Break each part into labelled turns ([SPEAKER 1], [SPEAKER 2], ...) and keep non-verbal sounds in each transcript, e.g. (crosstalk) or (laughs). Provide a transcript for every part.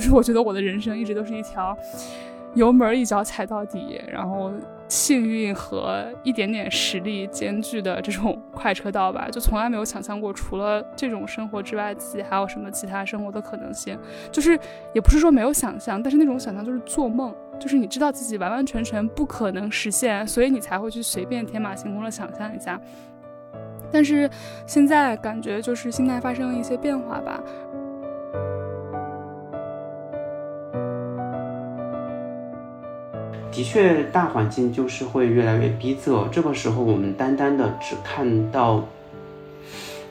[SPEAKER 1] 就是我觉得我的人生一直都是一条油门一脚踩到底，然后幸运和一点点实力兼具的这种 (laughs) 快车道吧，就从来没有想象过除了这种生活之外，自己还有什么其他生活的可能性。就是也不是说没有想象，但是那种想象就是做梦，就是你知道自己完完全全不可能实现，所以你才会去随便天马行空的想象一下。但是现在感觉就是心态发生了一些变化吧。
[SPEAKER 2] 的确，大环境就是会越来越逼仄。这个时候，我们单单的只看到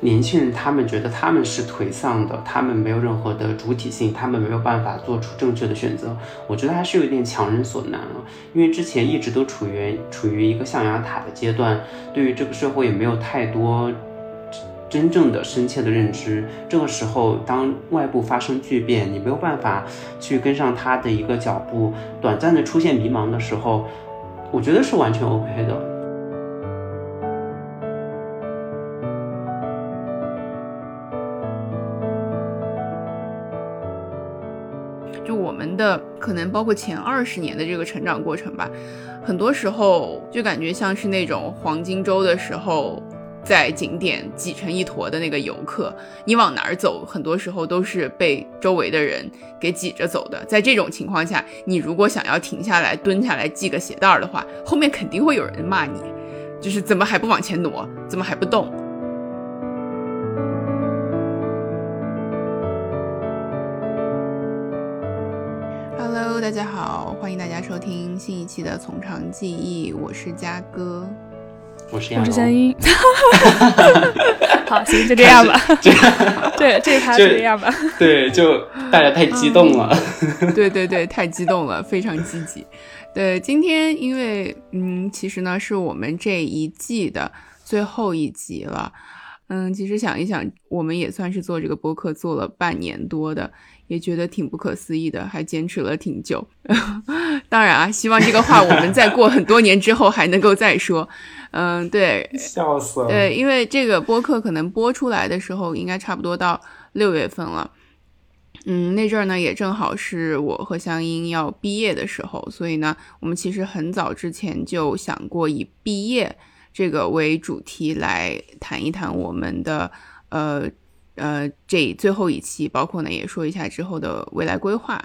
[SPEAKER 2] 年轻人，他们觉得他们是颓丧的，他们没有任何的主体性，他们没有办法做出正确的选择。我觉得还是有点强人所难了，因为之前一直都处于处于一个象牙塔的阶段，对于这个社会也没有太多。真正的深切的认知，这个时候当外部发生巨变，你没有办法去跟上他的一个脚步，短暂的出现迷茫的时候，我觉得是完全 OK 的。
[SPEAKER 3] 就我们的可能包括前二十年的这个成长过程吧，很多时候就感觉像是那种黄金周的时候。在景点挤成一坨的那个游客，你往哪儿走，很多时候都是被周围的人给挤着走的。在这种情况下，你如果想要停下来蹲下来系个鞋带儿的话，后面肯定会有人骂你，就是怎么还不往前挪，怎么还不动？Hello，大家好，欢迎大家收听新一期的《从长计议》，我是嘉哥。
[SPEAKER 2] 我是
[SPEAKER 1] 我是香音，(laughs) 好，行，就这样吧。(laughs) 对，这一趴就这样吧。(laughs)
[SPEAKER 2] 对，就大家太激动了。
[SPEAKER 3] 对对对，太激动了，非常积极。对，今天因为嗯，其实呢是我们这一季的最后一集了。嗯，其实想一想，我们也算是做这个播客做了半年多的。也觉得挺不可思议的，还坚持了挺久。(laughs) 当然啊，希望这个话我们再过很多年之后还能够再说。嗯，对，(laughs)
[SPEAKER 2] 笑死了。
[SPEAKER 3] 对，因为这个播客可能播出来的时候，应该差不多到六月份了。嗯，那阵儿呢，也正好是我和香音要毕业的时候，所以呢，我们其实很早之前就想过以毕业这个为主题来谈一谈我们的呃。呃，这最后一期，包括呢，也说一下之后的未来规划，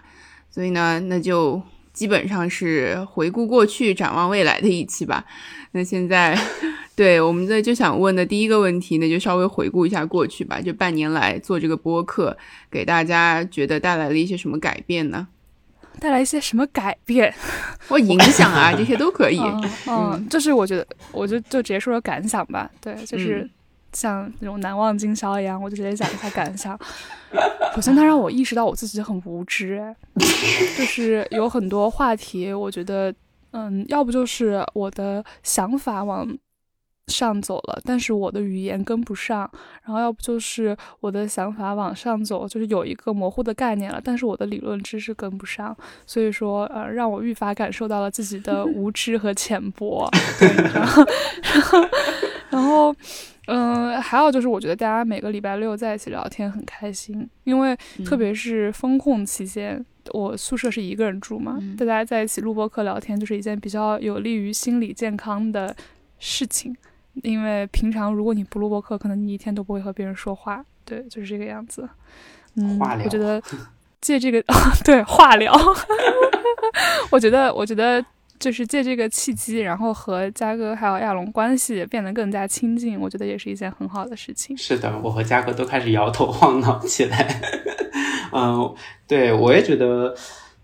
[SPEAKER 3] 所以呢，那就基本上是回顾过去、展望未来的一期吧。那现在，(laughs) 对我们的就想问的第一个问题，那就稍微回顾一下过去吧。就半年来做这个播客，给大家觉得带来了一些什么改变呢？
[SPEAKER 1] 带来一些什么改变 (laughs)
[SPEAKER 3] 或影响啊？这些都可以。
[SPEAKER 1] 嗯，就是我觉得，我就就直接说说感想吧。对，就是。像那种难忘今宵一样，我就直接讲一下感想。首先，它让我意识到我自己很无知，就是有很多话题，我觉得，嗯，要不就是我的想法往上走了，但是我的语言跟不上；然后要不就是我的想法往上走，就是有一个模糊的概念了，但是我的理论知识跟不上。所以说，呃，让我愈发感受到了自己的无知和浅薄。(laughs) 然后，然后。(laughs) 嗯，还有就是，我觉得大家每个礼拜六在一起聊天很开心，因为特别是风控期间，我宿舍是一个人住嘛，大家在一起录播课聊天就是一件比较有利于心理健康的事情。因为平常如果你不录播课，可能你一天都不会和别人说话，对，就是这个样子。嗯，我觉得 (laughs) 借这个 (laughs) 对话聊，(laughs) 我觉得，我觉得。就是借这个契机，然后和嘉哥还有亚龙关系变得更加亲近，我觉得也是一件很好的事情。
[SPEAKER 2] 是的，我和嘉哥都开始摇头晃脑起来。嗯，对我也觉得，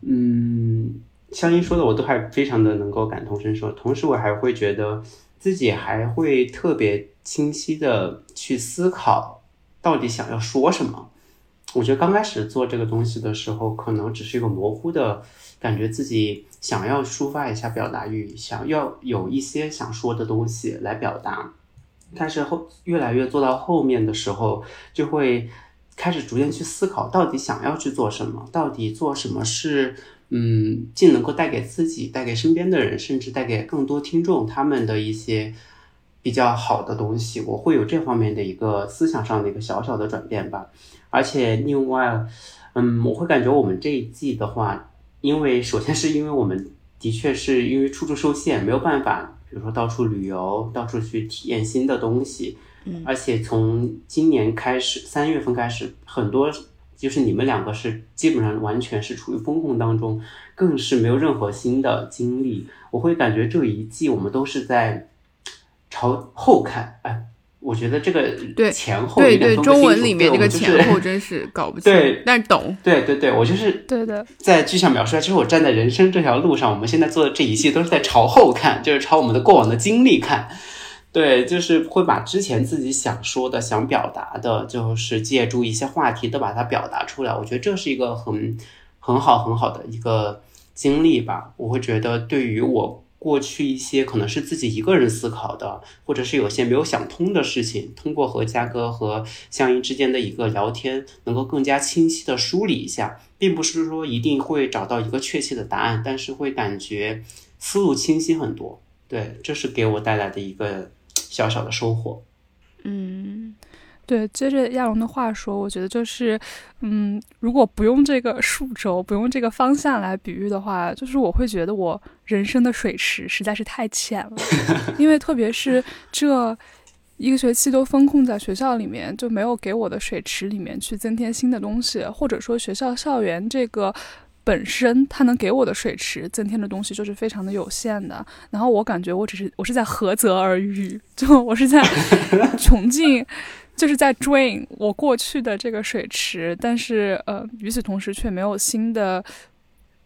[SPEAKER 2] 嗯，香音说的我都还非常的能够感同身受。同时，我还会觉得自己还会特别清晰的去思考，到底想要说什么。我觉得刚开始做这个东西的时候，可能只是一个模糊的。感觉自己想要抒发一下表达欲，想要有一些想说的东西来表达，但是后越来越做到后面的时候，就会开始逐渐去思考，到底想要去做什么，到底做什么是嗯，既能够带给自己、带给身边的人，甚至带给更多听众他们的一些比较好的东西。我会有这方面的一个思想上的一个小小的转变吧，而且另外。嗯，我会感觉我们这一季的话，因为首先是因为我们的确是因为处处受限，没有办法，比如说到处旅游，到处去体验新的东西。
[SPEAKER 3] 嗯，
[SPEAKER 2] 而且从今年开始，三月份开始，很多就是你们两个是基本上完全是处于风控当中，更是没有任何新的经历。我会感觉这一季我们都是在朝后看，哎。我觉得这个
[SPEAKER 3] 对
[SPEAKER 2] 前后
[SPEAKER 3] 对对，中文里面
[SPEAKER 2] 这
[SPEAKER 3] 个前后真是搞不清，
[SPEAKER 2] 对，
[SPEAKER 3] 但是懂。
[SPEAKER 2] 对对对，我就是
[SPEAKER 1] 对的，
[SPEAKER 2] 在具象描述下，就是我站在人生这条路上，我们现在做的这一切都是在朝后看，就是朝我们的过往的经历看。对，就是会把之前自己想说的、想表达的，就是借助一些话题都把它表达出来。我觉得这是一个很很好很好的一个经历吧。我会觉得对于我。过去一些可能是自己一个人思考的，或者是有些没有想通的事情，通过和嘉哥和向英之间的一个聊天，能够更加清晰的梳理一下，并不是说一定会找到一个确切的答案，但是会感觉思路清晰很多。对，这是给我带来的一个小小的收获。
[SPEAKER 3] 嗯。
[SPEAKER 1] 对，接着亚龙的话说，我觉得就是，嗯，如果不用这个数轴，不用这个方向来比喻的话，就是我会觉得我人生的水池实在是太浅了，(laughs) 因为特别是这一个学期都封控在学校里面，就没有给我的水池里面去增添新的东西，或者说学校校园这个本身它能给我的水池增添的东西就是非常的有限的。然后我感觉我只是我是在涸泽而渔，就我是在 (laughs) 穷尽。就是在追我过去的这个水池，但是呃，与此同时却没有新的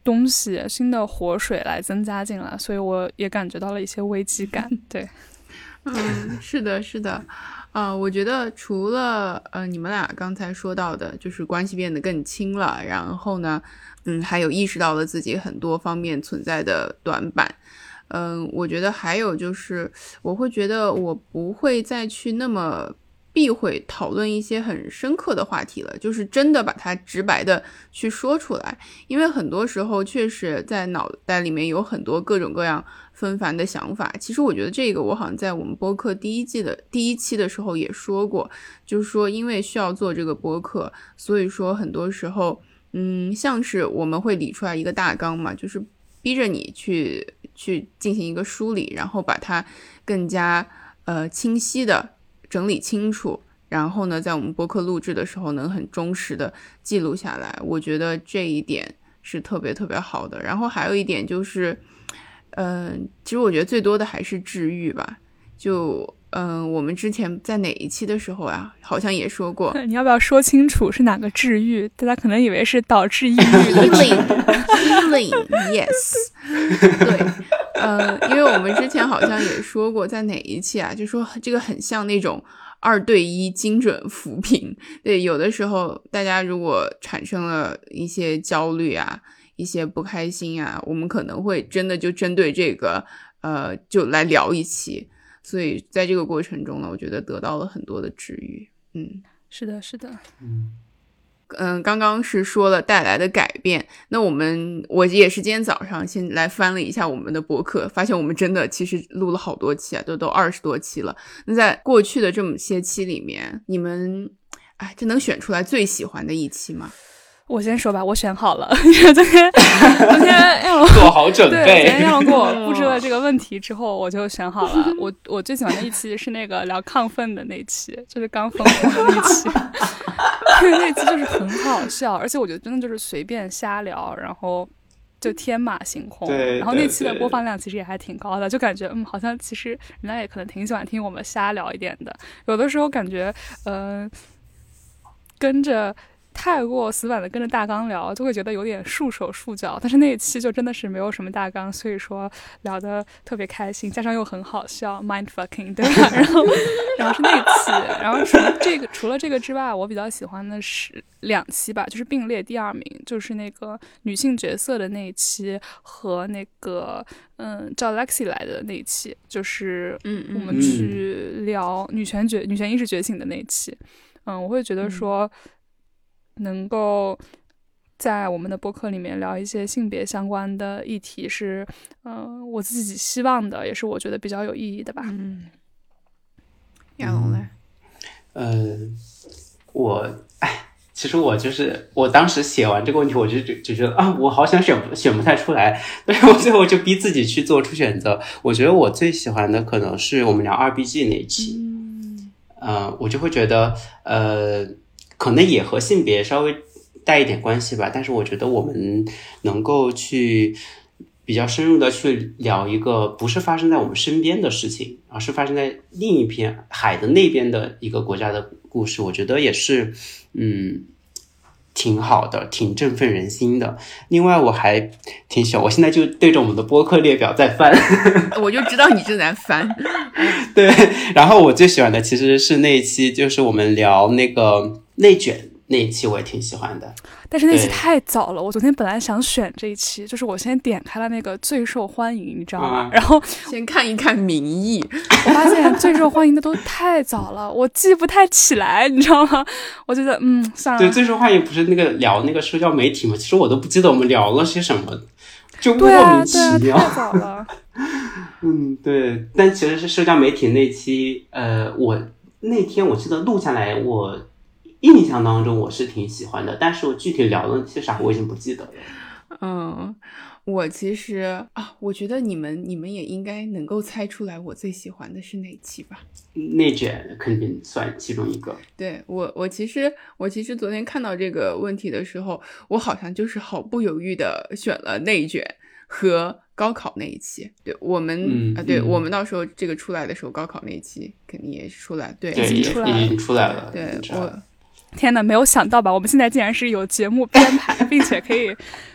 [SPEAKER 1] 东西、新的活水来增加进来，所以我也感觉到了一些危机感。(laughs) 对，
[SPEAKER 3] 嗯，是的，是的，啊，我觉得除了呃你们俩刚才说到的，就是关系变得更亲了，然后呢，嗯，还有意识到了自己很多方面存在的短板，嗯，我觉得还有就是，我会觉得我不会再去那么。避讳讨论一些很深刻的话题了，就是真的把它直白的去说出来，因为很多时候确实在脑袋里面有很多各种各样纷繁的想法。其实我觉得这个我好像在我们播客第一季的第一期的时候也说过，就是说因为需要做这个播客，所以说很多时候，嗯，像是我们会理出来一个大纲嘛，就是逼着你去去进行一个梳理，然后把它更加呃清晰的。整理清楚，然后呢，在我们播客录制的时候能很忠实的记录下来，我觉得这一点是特别特别好的。然后还有一点就是，嗯，其实我觉得最多的还是治愈吧。就，嗯，我们之前在哪一期的时候啊，好像也说过，(laughs)
[SPEAKER 1] 你要不要说清楚是哪个治愈？大家可能以为是导致抑郁的
[SPEAKER 3] healing，healing，yes，(laughs) 对。呃，因为我们之前好像也说过，在哪一期啊，就说这个很像那种二对一精准扶贫。对，有的时候大家如果产生了一些焦虑啊，一些不开心啊，我们可能会真的就针对这个，呃，就来聊一期。所以在这个过程中呢，我觉得得到了很多的治愈。嗯，
[SPEAKER 1] 是的，是的，
[SPEAKER 2] 嗯。
[SPEAKER 3] 嗯，刚刚是说了带来的改变。那我们我也是今天早上先来翻了一下我们的博客，发现我们真的其实录了好多期啊，都都二十多期了。那在过去的这么些期里面，你们哎，这能选出来最喜欢的一期吗？
[SPEAKER 1] 我先说吧，我选好了。(laughs) 昨天昨天亚龙 (laughs)
[SPEAKER 2] 做好准备，
[SPEAKER 1] 对，昨天亚龙给我布置了这个问题之后，我就选好了。我我最喜欢的一期是那个聊亢奋的那期，就是刚封控的那期，因 (laughs) 为那期就是很好笑，而且我觉得真的就是随便瞎聊，然后就天马行空。
[SPEAKER 2] 对，
[SPEAKER 1] 然后那期的播放量其实也还挺高的，就感觉嗯，好像其实人家也可能挺喜欢听我们瞎聊一点的。有的时候感觉嗯，跟着。太过死板的跟着大纲聊，就会觉得有点束手束脚。但是那一期就真的是没有什么大纲，所以说聊得特别开心，加上又很好笑，mind fucking，对吧？(laughs) 然后，然后是那期，然后除了这个，除了这个之外，我比较喜欢的是两期吧，就是并列第二名，就是那个女性角色的那一期和那个嗯叫 Lexi 来的那一期，就是
[SPEAKER 3] 嗯
[SPEAKER 1] 我们去聊女权觉女权意识觉醒的那一期。嗯，我会觉得说。能够在我们的播客里面聊一些性别相关的议题，是嗯，我自己希望的，也是我觉得比较有意义的吧。
[SPEAKER 3] 嗯，亚龙嘞，
[SPEAKER 2] 呃，我哎，其实我就是我当时写完这个问题，我就就就觉得啊，我好想选选不太出来，(laughs) 但是我最后就逼自己去做出选择。我觉得我最喜欢的可能是我们聊二 B G 那一期，嗯，呃，我就会觉得呃，可能也和性别稍微带一点关系吧，但是我觉得我们能够去比较深入的去聊一个不是发生在我们身边的事情，而是发生在另一片海的那边的一个国家的故事，我觉得也是。嗯，挺好的，挺振奋人心的。另外，我还挺喜欢，我现在就对着我们的播客列表在翻，(laughs)
[SPEAKER 3] 我就知道你正在翻。
[SPEAKER 2] 对，然后我最喜欢的其实是那一期，就是我们聊那个内卷。那一期我也挺喜欢的，
[SPEAKER 1] 但是那期太早了。我昨天本来想选这一期，就是我先点开了那个最受欢迎，你知道吗？然后
[SPEAKER 3] 先看一看民意，
[SPEAKER 1] 我发现最受欢迎的都太早了，我记不太起来，你知道吗？我觉得嗯，算了。
[SPEAKER 2] 对，最受欢迎不是那个聊那个社交媒体吗？其实我都不记得我们聊了些什么，就莫名其妙。
[SPEAKER 1] 太早了。(laughs)
[SPEAKER 2] 嗯，对。但其实是社交媒体那期，呃，我那天我记得录下来我。印象当中我是挺喜欢的，但是我具体聊了些啥我已经不记得了。
[SPEAKER 3] 嗯，我其实啊，我觉得你们你们也应该能够猜出来我最喜欢的是哪期吧？
[SPEAKER 2] 内卷肯定算其中一个。
[SPEAKER 3] 对我，我其实我其实昨天看到这个问题的时候，我好像就是毫不犹豫的选了内卷和高考那一期。对我们啊，对我们到时候这个出来的时候，高考那一期肯定也是出来。对，
[SPEAKER 2] 已经
[SPEAKER 1] 出来了，已
[SPEAKER 2] 经出来了。
[SPEAKER 3] 对我。
[SPEAKER 1] 天呐，没有想到吧？我们现在竟然是有节目编排，(laughs) 并且可以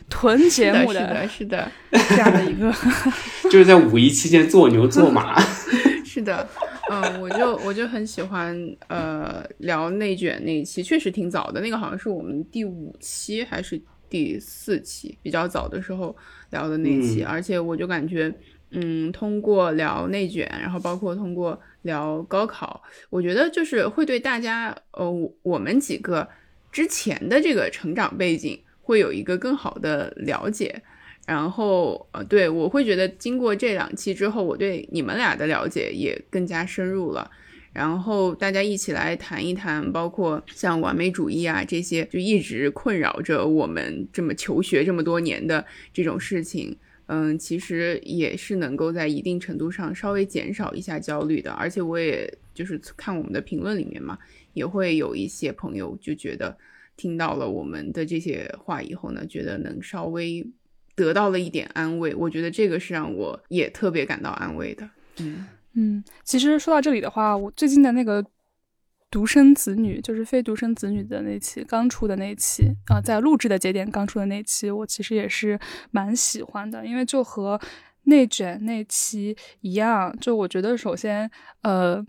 [SPEAKER 1] 囤节目
[SPEAKER 3] 的，是的，
[SPEAKER 1] 这样的一个，(laughs)
[SPEAKER 2] 就是在五一期间做牛做马。(laughs)
[SPEAKER 3] 是的，嗯，我就我就很喜欢呃聊内卷那一期，确实挺早的，那个好像是我们第五期还是第四期，比较早的时候聊的那一期，而且我就感觉。嗯，通过聊内卷，然后包括通过聊高考，我觉得就是会对大家，呃，我们几个之前的这个成长背景会有一个更好的了解。然后，呃，对我会觉得经过这两期之后，我对你们俩的了解也更加深入了。然后大家一起来谈一谈，包括像完美主义啊这些，就一直困扰着我们这么求学这么多年的这种事情。嗯，其实也是能够在一定程度上稍微减少一下焦虑的，而且我也就是看我们的评论里面嘛，也会有一些朋友就觉得听到了我们的这些话以后呢，觉得能稍微得到了一点安慰，我觉得这个是让我也特别感到安慰的。
[SPEAKER 1] 嗯嗯，其实说到这里的话，我最近的那个。独生子女就是非独生子女的那期刚出的那期啊，在录制的节点刚出的那期，我其实也是蛮喜欢的，因为就和内卷那期一样，就我觉得首先，呃，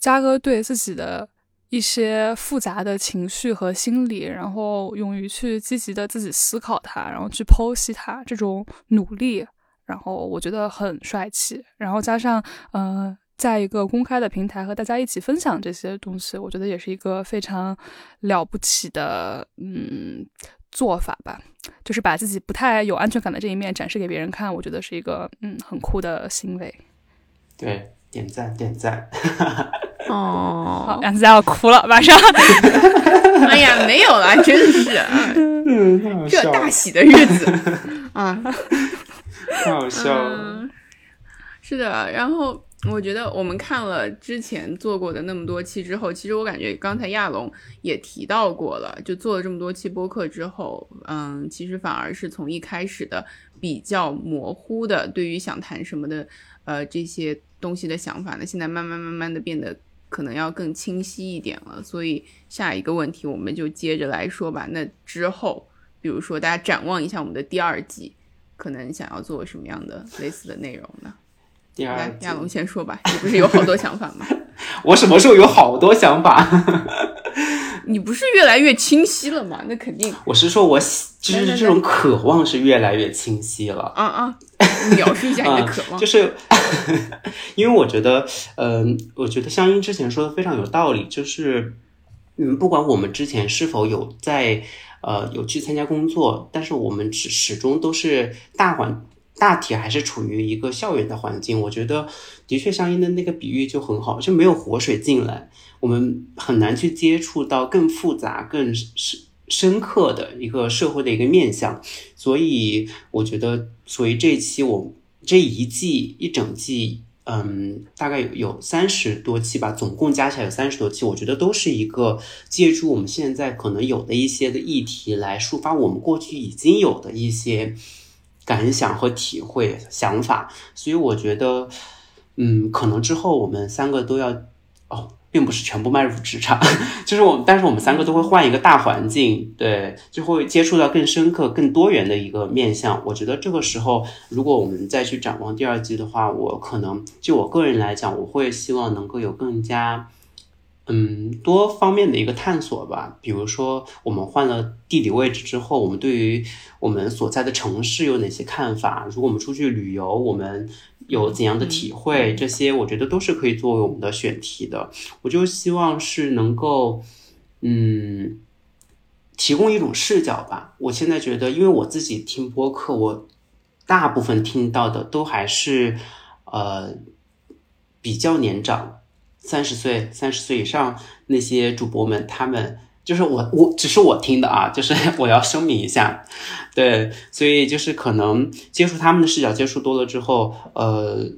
[SPEAKER 1] 嘉哥对自己的一些复杂的情绪和心理，然后勇于去积极的自己思考它，然后去剖析它这种努力，然后我觉得很帅气，然后加上呃。在一个公开的平台和大家一起分享这些东西，我觉得也是一个非常了不起的嗯做法吧。就是把自己不太有安全感的这一面展示给别人看，我觉得是一个嗯很酷的行为。
[SPEAKER 2] 对，点赞点赞。(laughs)
[SPEAKER 3] 哦，
[SPEAKER 1] 好，杨子佳要哭了，马上。(laughs)
[SPEAKER 3] 哎呀，没有了，真是，(laughs) 这大喜的日子啊，
[SPEAKER 2] 太好笑了。
[SPEAKER 3] 是的，然后。我觉得我们看了之前做过的那么多期之后，其实我感觉刚才亚龙也提到过了，就做了这么多期播客之后，嗯，其实反而是从一开始的比较模糊的对于想谈什么的，呃，这些东西的想法呢，现在慢慢慢慢的变得可能要更清晰一点了。所以下一个问题我们就接着来说吧。那之后，比如说大家展望一下我们的第二季，可能想要做什么样的类似的内容呢？
[SPEAKER 2] 来，
[SPEAKER 3] 亚龙先说吧，你不是有好多想法吗？(laughs)
[SPEAKER 2] 我什么时候有好多想法？(laughs)
[SPEAKER 3] 你不是越来越清晰了吗？那肯定。
[SPEAKER 2] 我是说，我就是这种渴望是越来越清晰了。
[SPEAKER 3] 啊啊！描述一下你的 (laughs) 渴望。
[SPEAKER 2] 就是，因为我觉得，嗯，我觉得香音之前说的非常有道理，就是，嗯，不管我们之前是否有在，呃，有去参加工作，但是我们始始终都是大环。大体还是处于一个校园的环境。我觉得的确，相应的那个比喻就很好，就没有活水进来，我们很难去接触到更复杂、更深深刻的一个社会的一个面相。所以，我觉得，所以这一期我这一季一整季。嗯，大概有有三十多期吧，总共加起来有三十多期。我觉得都是一个借助我们现在可能有的一些的议题来抒发我们过去已经有的一些感想和体会、想法。所以我觉得，嗯，可能之后我们三个都要哦。并不是全部迈入职场，(laughs) 就是我们，但是我们三个都会换一个大环境，对，就会接触到更深刻、更多元的一个面向。我觉得这个时候，如果我们再去展望第二季的话，我可能就我个人来讲，我会希望能够有更加。嗯，多方面的一个探索吧。比如说，我们换了地理位置之后，我们对于我们所在的城市有哪些看法？如果我们出去旅游，我们有怎样的体会？这些我觉得都是可以作为我们的选题的。我就希望是能够，嗯，提供一种视角吧。我现在觉得，因为我自己听播客，我大部分听到的都还是呃比较年长。三十岁、三十岁以上那些主播们，他们就是我，我只是我听的啊，就是我要声明一下，对，所以就是可能接触他们的视角接触多了之后，呃，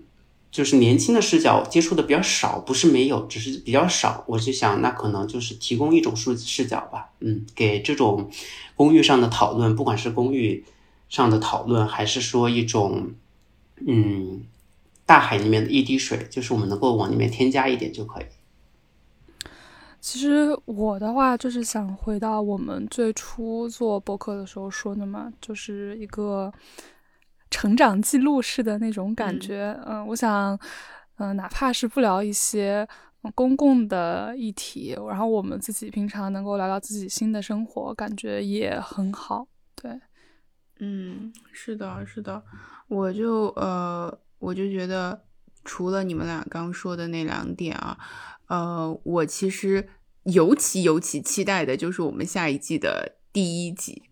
[SPEAKER 2] 就是年轻的视角接触的比较少，不是没有，只是比较少。我就想，那可能就是提供一种数字视角吧，嗯，给这种公寓上的讨论，不管是公寓上的讨论，还是说一种，嗯。大海里面的一滴水，就是我们能够往里面添加一点就可以。
[SPEAKER 1] 其实我的话就是想回到我们最初做博客的时候说的嘛，就是一个成长记录式的那种感觉。嗯，我想，嗯，哪怕是不聊一些公共的议题，然后我们自己平常能够聊聊自己新的生活，感觉也很好。对，
[SPEAKER 3] 嗯，是的，是的，我就呃。我就觉得，除了你们俩刚说的那两点啊，呃，我其实尤其尤其期待的就是我们下一季的第一集。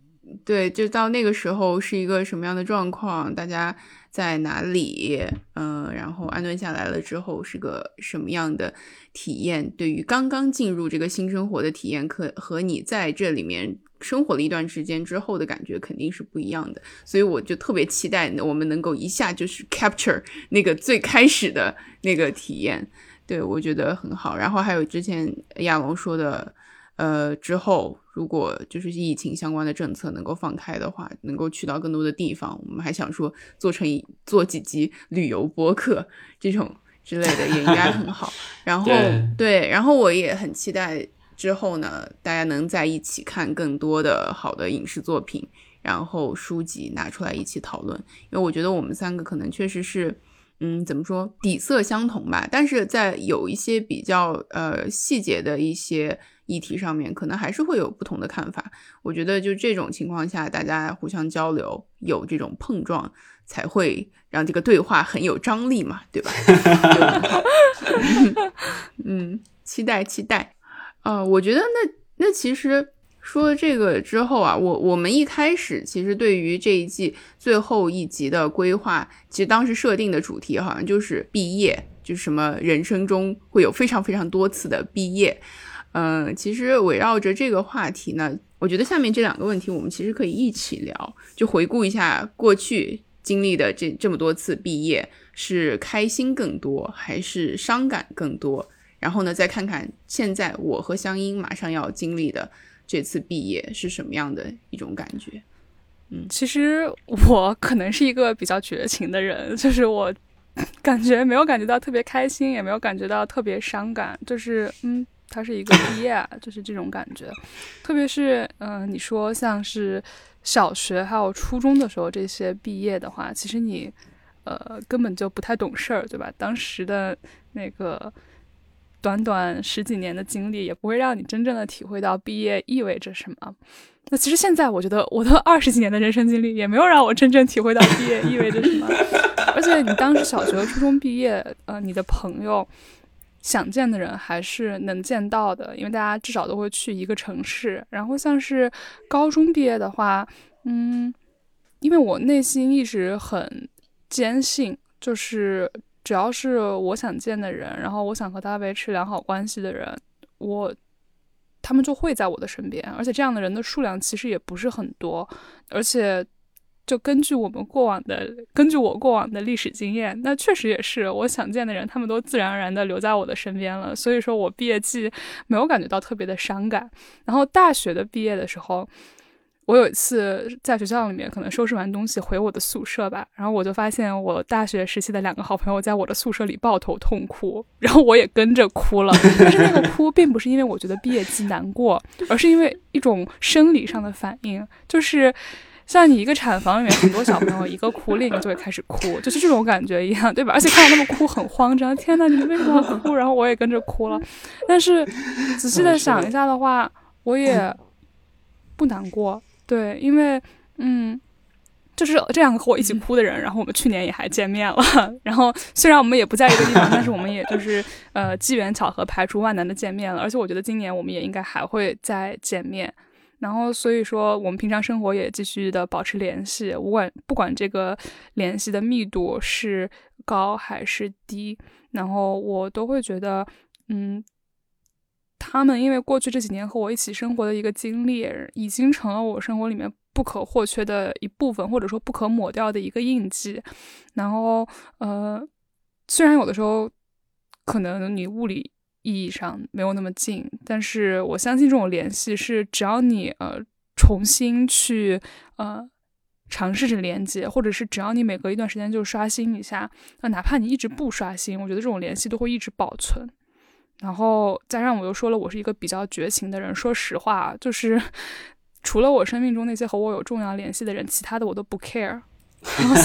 [SPEAKER 3] 对，就到那个时候是一个什么样的状况，大家在哪里，嗯，然后安顿下来了之后是个什么样的体验？对于刚刚进入这个新生活的体验，可和你在这里面。生活了一段时间之后的感觉肯定是不一样的，所以我就特别期待我们能够一下就是 capture 那个最开始的那个体验，对我觉得很好。然后还有之前亚龙说的，呃，之后如果就是疫情相关的政策能够放开的话，能够去到更多的地方，我们还想说做成做几集旅游播客这种之类的也应该很好。(laughs) 然后对，然后我也很期待。之后呢，大家能在一起看更多的好的影视作品，然后书籍拿出来一起讨论。因为我觉得我们三个可能确实是，嗯，怎么说，底色相同吧，但是在有一些比较呃细节的一些议题上面，可能还是会有不同的看法。我觉得就这种情况下，大家互相交流，有这种碰撞，才会让这个对话很有张力嘛，对吧？(laughs) (laughs) 嗯，期待期待。啊，我觉得那那其实说了这个之后啊，我我们一开始其实对于这一季最后一集的规划，其实当时设定的主题好像就是毕业，就是什么人生中会有非常非常多次的毕业。嗯，其实围绕着这个话题呢，我觉得下面这两个问题我们其实可以一起聊，就回顾一下过去经历的这这么多次毕业，是开心更多还是伤感更多？然后呢，再看看现在我和香音马上要经历的这次毕业是什么样的一种感觉。嗯，
[SPEAKER 1] 其实我可能是一个比较绝情的人，就是我感觉没有感觉到特别开心，也没有感觉到特别伤感，就是嗯，它是一个毕业，就是这种感觉。特别是嗯，你说像是小学还有初中的时候这些毕业的话，其实你呃根本就不太懂事儿，对吧？当时的那个。短短十几年的经历，也不会让你真正的体会到毕业意味着什么。那其实现在，我觉得我的 (laughs) 二十几年的人生经历，也没有让我真正体会到毕业意味着什么。而且，你当时小学、初中毕业，呃，你的朋友想见的人还是能见到的，因为大家至少都会去一个城市。然后，像是高中毕业的话，嗯，因为我内心一直很坚信，就是只要是我想见的人，然后我想和他维持良好关系的人，我他们就会在我的身边，而且这样的人的数量其实也不是很多，而且。就根据我们过往的，根据我过往的历史经验，那确实也是我想见的人，他们都自然而然的留在我的身边了。所以说我毕业季没有感觉到特别的伤感。然后大学的毕业的时候，我有一次在学校里面可能收拾完东西回我的宿舍吧，然后我就发现我大学时期的两个好朋友在我的宿舍里抱头痛哭，然后我也跟着哭了。但是那个哭并不是因为我觉得毕业季难过，而是因为一种生理上的反应，就是。像你一个产房里面很多小朋友一个哭，另一个就会开始哭，就是这种感觉一样，对吧？而且看到他们哭很慌张，天呐，你们为什么要哭？然后我也跟着哭了。但是仔细的想一下的话，我也不难过，对，因为嗯，就是这两个和我一起哭的人，然后我们去年也还见面了。然后虽然我们也不在一个地方，但是我们也就是呃机缘巧合排除万难的见面了。而且我觉得今年我们也应该还会再见面。然后，所以说我们平常生活也继续的保持联系，不管不管这个联系的密度是高还是低，然后我都会觉得，嗯，他们因为过去这几年和我一起生活的一个经历，已经成了我生活里面不可或缺的一部分，或者说不可抹掉的一个印记。然后，呃，虽然有的时候可能你物理。意义上没有那么近，但是我相信这种联系是只要你呃重新去呃尝试着连接，或者是只要你每隔一段时间就刷新一下，那哪怕你一直不刷新，我觉得这种联系都会一直保存。然后加上我又说了，我是一个比较绝情的人，说实话，就是 (laughs) 除了我生命中那些和我有重要联系的人，其他的我都不 care。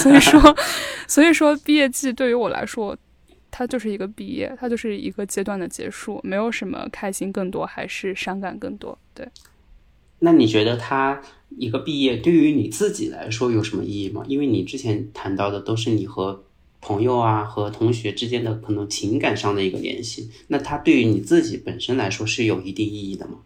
[SPEAKER 1] 所以说，(laughs) 所以说毕业季对于我来说。它就是一个毕业，它就是一个阶段的结束，没有什么开心更多还是伤感更多。对，
[SPEAKER 2] 那你觉得它一个毕业对于你自己来说有什么意义吗？因为你之前谈到的都是你和朋友啊和同学之间的可能情感上的一个联系，那它对于你自己本身来说是有一定意义的吗？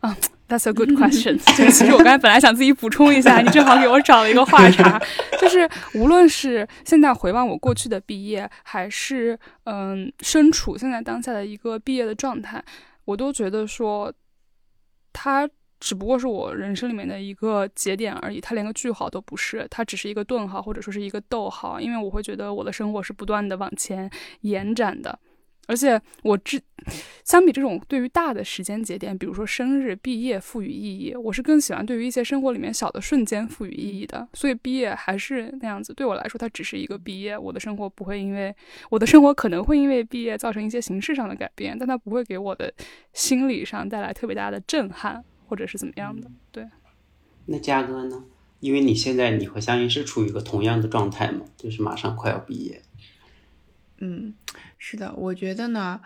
[SPEAKER 1] 啊。That's a good (laughs) question。(laughs) 就是其实我刚才本来想自己补充一下，你正好给我找了一个话茬。就是无论是现在回望我过去的毕业，还是嗯身处现在当下的一个毕业的状态，我都觉得说，它只不过是我人生里面的一个节点而已，它连个句号都不是，它只是一个顿号或者说是一个逗号。因为我会觉得我的生活是不断的往前延展的。而且我之相比这种对于大的时间节点，比如说生日、毕业赋予意义，我是更喜欢对于一些生活里面小的瞬间赋予意义的。所以毕业还是那样子，对我来说，它只是一个毕业。我的生活不会因为我的生活可能会因为毕业造成一些形式上的改变，但它不会给我的心理上带来特别大的震撼，或者是怎么样的。对。
[SPEAKER 2] 那嘉哥呢？因为你现在你和香音是处于一个同样的状态嘛，就是马上快要毕业。
[SPEAKER 3] 嗯。是的，我觉得呢，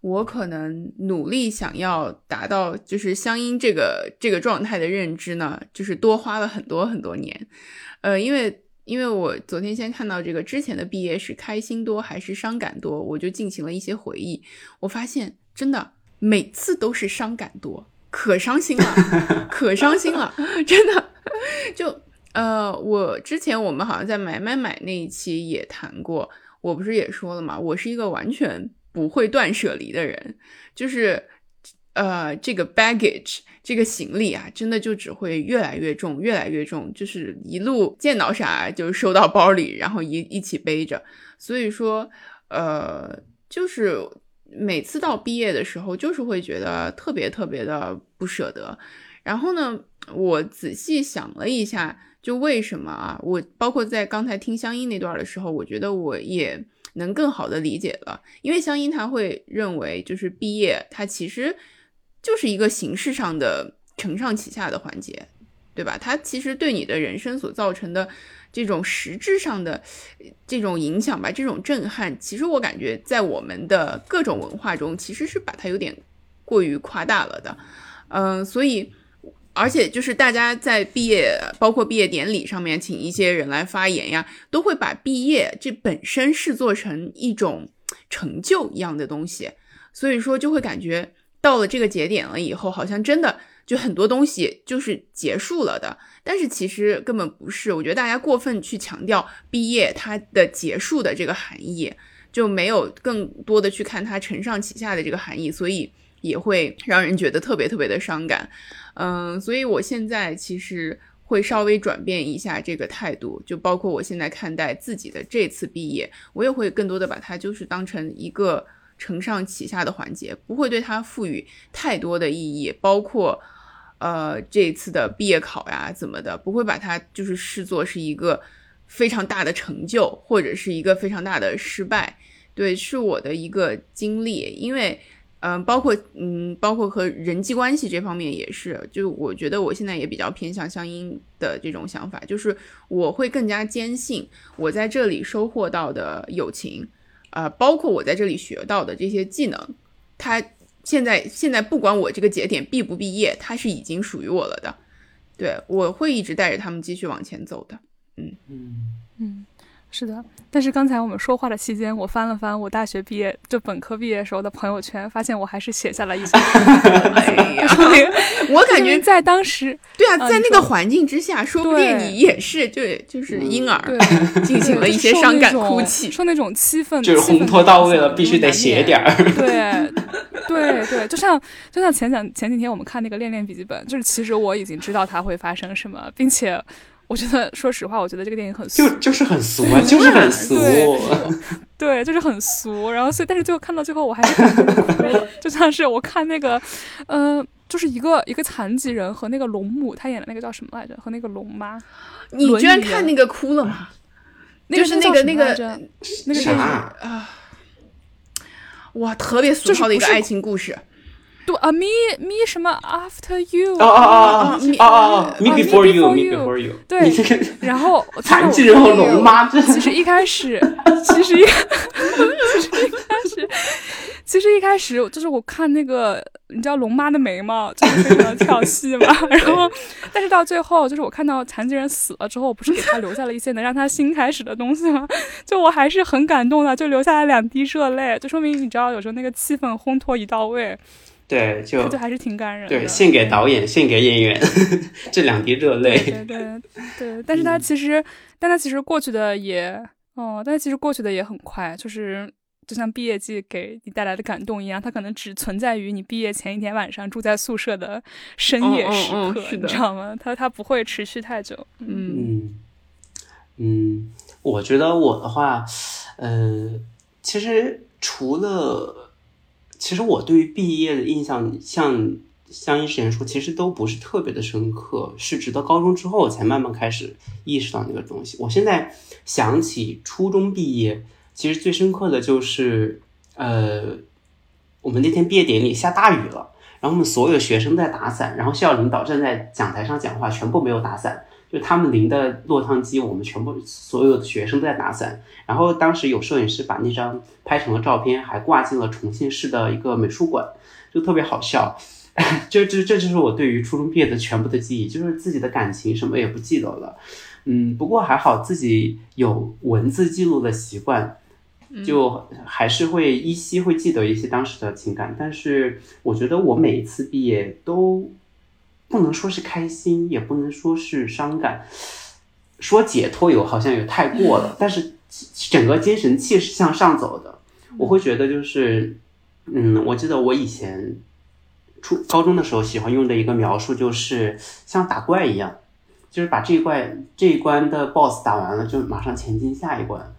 [SPEAKER 3] 我可能努力想要达到就是香音这个这个状态的认知呢，就是多花了很多很多年。呃，因为因为我昨天先看到这个之前的毕业是开心多还是伤感多，我就进行了一些回忆，我发现真的每次都是伤感多，可伤心了，(laughs) 可伤心了，真的。就呃，我之前我们好像在买买买那一期也谈过。我不是也说了嘛，我是一个完全不会断舍离的人，就是，呃，这个 baggage 这个行李啊，真的就只会越来越重，越来越重，就是一路见到啥就收到包里，然后一一起背着。所以说，呃，就是每次到毕业的时候，就是会觉得特别特别的不舍得。然后呢，我仔细想了一下。就为什么啊？我包括在刚才听香音那段的时候，我觉得我也能更好的理解了。因为香音他会认为，就是毕业，它其实就是一个形式上的承上启下的环节，对吧？它其实对你的人生所造成的这种实质上的这种影响吧，这种震撼，其实我感觉在我们的各种文化中，其实是把它有点过于夸大了的。嗯，所以。而且就是大家在毕业，包括毕业典礼上面，请一些人来发言呀，都会把毕业这本身视作成一种成就一样的东西，所以说就会感觉到了这个节点了以后，好像真的就很多东西就是结束了的。但是其实根本不是，我觉得大家过分去强调毕业它的结束的这个含义，就没有更多的去看它承上启下的这个含义，所以也会让人觉得特别特别的伤感。嗯，所以我现在其实会稍微转变一下这个态度，就包括我现在看待自己的这次毕业，我也会更多的把它就是当成一个承上启下的环节，不会对它赋予太多的意义，包括。呃，这次的毕业考呀，怎么的，不会把它就是视作是一个非常大的成就，或者是一个非常大的失败。对，是我的一个经历，因为，嗯，包括，嗯，包括和人际关系这方面也是，就我觉得我现在也比较偏向相应的这种想法，就是我会更加坚信我在这里收获到的友情，啊，包括我在这里学到的这些技能，它。现在现在不管我这个节点毕不毕业，它是已经属于我了的，对我会一直带着他们继续往前走的，
[SPEAKER 2] 嗯。
[SPEAKER 1] 嗯。嗯。是的，但是刚才我们说话的期间，我翻了翻我大学毕业就本科毕业时候的朋友圈，发现我还是写下了一些。
[SPEAKER 3] 哎呀，我感觉
[SPEAKER 1] 在当时，
[SPEAKER 3] 对啊，在那个环境之下，说不定你也是，就就是婴儿，进行了一些伤感哭泣，
[SPEAKER 1] 受那种气氛，
[SPEAKER 2] 就是烘托到位了，必须得写点儿。
[SPEAKER 1] 对，(laughs) 对对，就像就像前两前几天我们看那个《恋恋笔记本》，就是其实我已经知道它会发生什么，并且。我觉得，说实话，我觉得这个电影很
[SPEAKER 2] 俗，就就是很俗啊，就是很俗，(laughs) (laughs)
[SPEAKER 1] 对，就是很俗。然后，所以，但是最后看到最后，我还是哭，就像是我看那个，呃，就是一个一个残疾人和那个龙母，他演的那个叫什么来着？和那个龙妈，
[SPEAKER 3] 你居然看那个哭了吗？就是那个那个那个
[SPEAKER 2] 啥
[SPEAKER 3] 啊？哇，特别俗套的一个爱情故事。
[SPEAKER 1] 啊，me me 什么 after you？
[SPEAKER 2] 哦哦哦哦哦哦，me before you，me before you。
[SPEAKER 1] 对，然后
[SPEAKER 2] 残疾人和龙妈，
[SPEAKER 1] 其实一开始，其实一，其实一开始，其实一开始就是我看那个，你知道龙妈的眉毛就是非常的跳戏嘛。然后，但是到最后，就是我看到残疾人死了之后，不是给他留下了一些能让他新开始的东西吗？就我还是很感动的，就流下来两滴热泪，就说明你知道，有时候那个气氛烘托一到位。
[SPEAKER 2] 对，就
[SPEAKER 1] 就还是挺感人
[SPEAKER 2] 的。对，献给导演，献给演员，(laughs) 这两滴热泪。
[SPEAKER 1] 对对对，但是他其实，但他其实过去的也，哦，但是其实过去的也很快，就是就像毕业季给你带来的感动一样，它可能只存在于你毕业前一天晚上住在宿舍的深夜时刻，你知道吗？它它不会持续太久。
[SPEAKER 2] 嗯嗯，我觉得我的话，呃，其实除了。其实我对于毕业的印象，像像一之前说，其实都不是特别的深刻，是直到高中之后才慢慢开始意识到那个东西。我现在想起初中毕业，其实最深刻的就是，呃，我们那天毕业典礼下大雨了，然后我们所有学生在打伞，然后校领导站在讲台上讲话，全部没有打伞。就他们淋的落汤鸡，我们全部所有的学生都在打伞。然后当时有摄影师把那张拍成了照片，还挂进了重庆市的一个美术馆，就特别好笑。(laughs) 这这这就是我对于初中毕业的全部的记忆，就是自己的感情什么也不记得了。嗯，不过还好自己有文字记录的习惯，就还是会依稀会记得一些当时的情感。但是我觉得我每一次毕业都。不能说是开心，也不能说是伤感，说解脱有好像有太过了。但是整个精神气是向上走的。我会觉得就是，嗯，我记得我以前初高中的时候喜欢用的一个描述就是像打怪一样，就是把这一怪这一关的 BOSS 打完了，就马上前进下一关。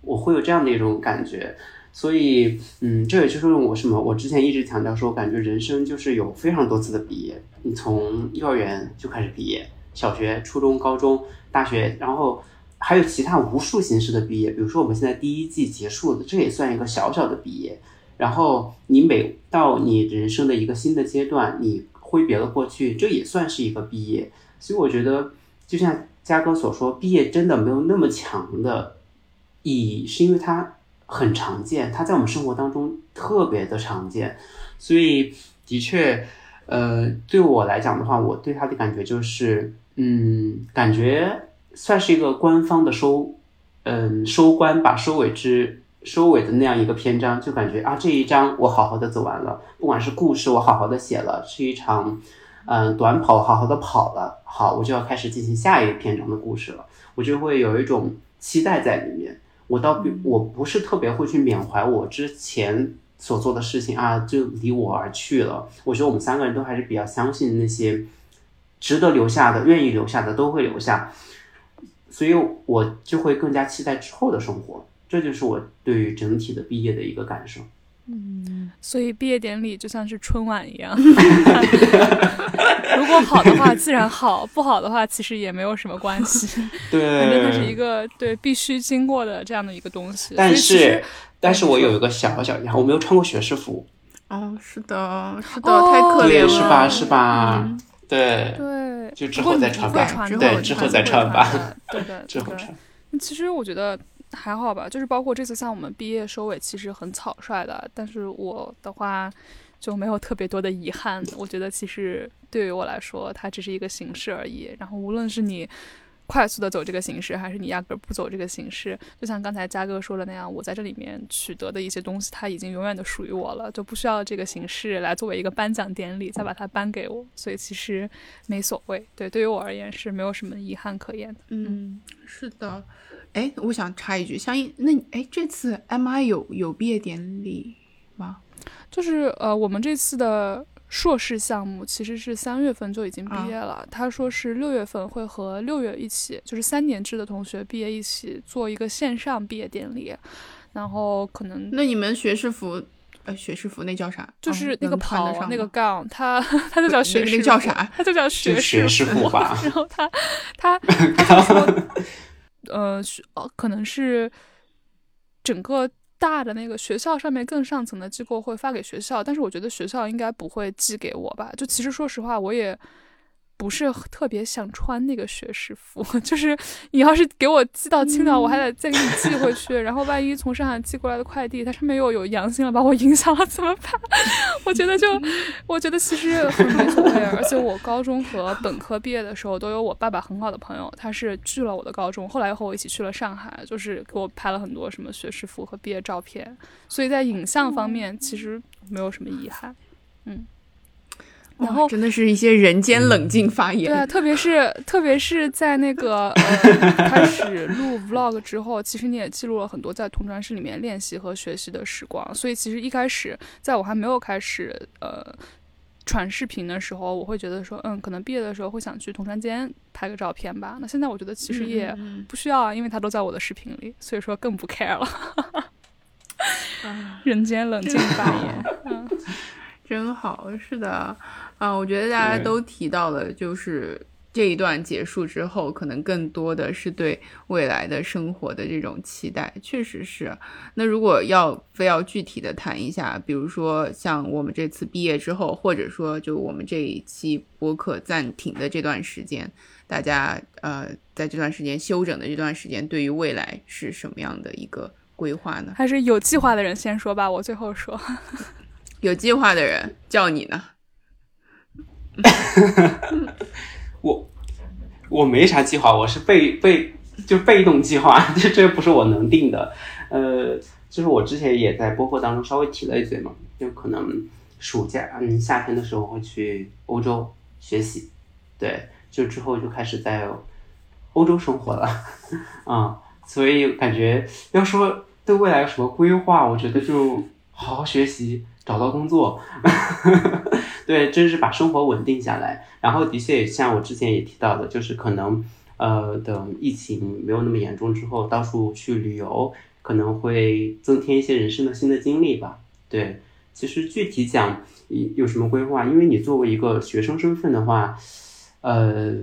[SPEAKER 2] 我会有这样的一种感觉。所以，嗯，这也就是我什么，我之前一直强调说，感觉人生就是有非常多次的毕业。你从幼儿园就开始毕业，小学、初中、高中、大学，然后还有其他无数形式的毕业。比如说我们现在第一季结束了，这也算一个小小的毕业。然后你每到你人生的一个新的阶段，你挥别了过去，这也算是一个毕业。所以我觉得，就像嘉哥所说，毕业真的没有那么强的意义，是因为它很常见，它在我们生活当中特别的常见。所以的确。呃，对我来讲的话，我对他的感觉就是，嗯，感觉算是一个官方的收，嗯，收官把收尾之收尾的那样一个篇章，就感觉啊，这一章我好好的走完了，不管是故事我好好的写了，是一场，嗯，短跑好好的跑了，好，我就要开始进行下一篇章的故事了，我就会有一种期待在里面。我倒不，我不是特别会去缅怀我之前所做的事情啊，就离我而去了。我觉得我们三个人都还是比较相信那些值得留下的、愿意留下的都会留下，所以我就会更加期待之后的生活。这就是我对于整体的毕业的一个感受。
[SPEAKER 1] 嗯，所以毕业典礼就像是春晚一样，(laughs) (laughs) 如果好的话自然好，不好的话其实也没有什么关系。(laughs)
[SPEAKER 2] 对，
[SPEAKER 1] 反正它是一个对必须经过的这样的一个东西。
[SPEAKER 2] 但是，但是我有一个小小遗憾，我没有穿过学士服。
[SPEAKER 3] 哦，是的，是的，太可怜了，
[SPEAKER 2] 是吧？是吧？对
[SPEAKER 1] 对，
[SPEAKER 2] 就之后再穿吧。对，之后再穿吧。
[SPEAKER 1] 对的，
[SPEAKER 2] 之后穿。
[SPEAKER 1] 其实我觉得。还好吧，就是包括这次像我们毕业收尾，其实很草率的。但是我的话就没有特别多的遗憾。我觉得其实对于我来说，它只是一个形式而已。然后无论是你快速的走这个形式，还是你压根儿不走这个形式，就像刚才嘉哥说的那样，我在这里面取得的一些东西，它已经永远的属于我了，就不需要这个形式来作为一个颁奖典礼再把它颁给我。所以其实没所谓。对，对于我而言是没有什么遗憾可言的。
[SPEAKER 3] 嗯，是的。哎，我想插一句，相应那哎，这次 MI 有有毕业典礼吗？
[SPEAKER 1] 就是呃，我们这次的硕士项目其实是三月份就已经毕业了。他说是六月份会和六月一起，就是三年制的同学毕业一起做一个线上毕业典礼。然后可能
[SPEAKER 3] 那你们学士服，呃，学士服那叫啥？
[SPEAKER 1] 就是那个袍，那个 gown，它它就叫学士，
[SPEAKER 3] 那叫啥？
[SPEAKER 1] 他就叫学
[SPEAKER 2] 士服吧。(laughs)
[SPEAKER 1] 然后他他 (laughs) 他说。呃，学哦，可能是整个大的那个学校上面更上层的机构会发给学校，但是我觉得学校应该不会寄给我吧。就其实说实话，我也。不是特别想穿那个学士服，(laughs) 就是你要是给我寄到青岛，我还得再给你寄回去，然后万一从上海寄过来的快递它上面又有阳性了，把我影响了怎么办？(laughs) 我觉得就，我觉得其实很没所谓。而且我高中和本科毕业的时候，都有我爸爸很好的朋友，他是去了我的高中，后来又和我一起去了上海，就是给我拍了很多什么学士服和毕业照片，所以在影像方面其实没有什么遗憾，嗯。然后
[SPEAKER 3] 真的是一些人间冷静发言。
[SPEAKER 1] 对啊，特别是特别是在那个呃开始录 (laughs) vlog 之后，其实你也记录了很多在同传室里面练习和学习的时光。所以其实一开始在我还没有开始呃传视频的时候，我会觉得说，嗯，可能毕业的时候会想去同传间拍个照片吧。那现在我觉得其实也不需要啊，因为它都在我的视频里，所以说更不 care 了。人间冷静发言，(laughs) 嗯。
[SPEAKER 3] 真好，是的，啊，我觉得大家都提到了，就是这一段结束之后，可能更多的是对未来的生活的这种期待，确实是。那如果要非要具体的谈一下，比如说像我们这次毕业之后，或者说就我们这一期播客暂停的这段时间，大家呃在这段时间休整的这段时间，对于未来是什么样的一个规划呢？
[SPEAKER 1] 还是有计划的人先说吧，我最后说。
[SPEAKER 3] 有计划的人叫你呢，(laughs)
[SPEAKER 2] 我我没啥计划，我是被被就被动计划，这 (laughs) 这不是我能定的。呃，就是我之前也在播客当中稍微提了一嘴嘛，就可能暑假嗯夏天的时候会去欧洲学习，对，就之后就开始在欧洲生活了，(laughs) 啊，所以感觉要说对未来有什么规划，我觉得就好好学习。找到工作，(laughs) 对，真是把生活稳定下来。然后的确也像我之前也提到的，就是可能呃，等疫情没有那么严重之后，到处去旅游，可能会增添一些人生的新的经历吧。对，其实具体讲有什么规划，因为你作为一个学生身份的话，呃，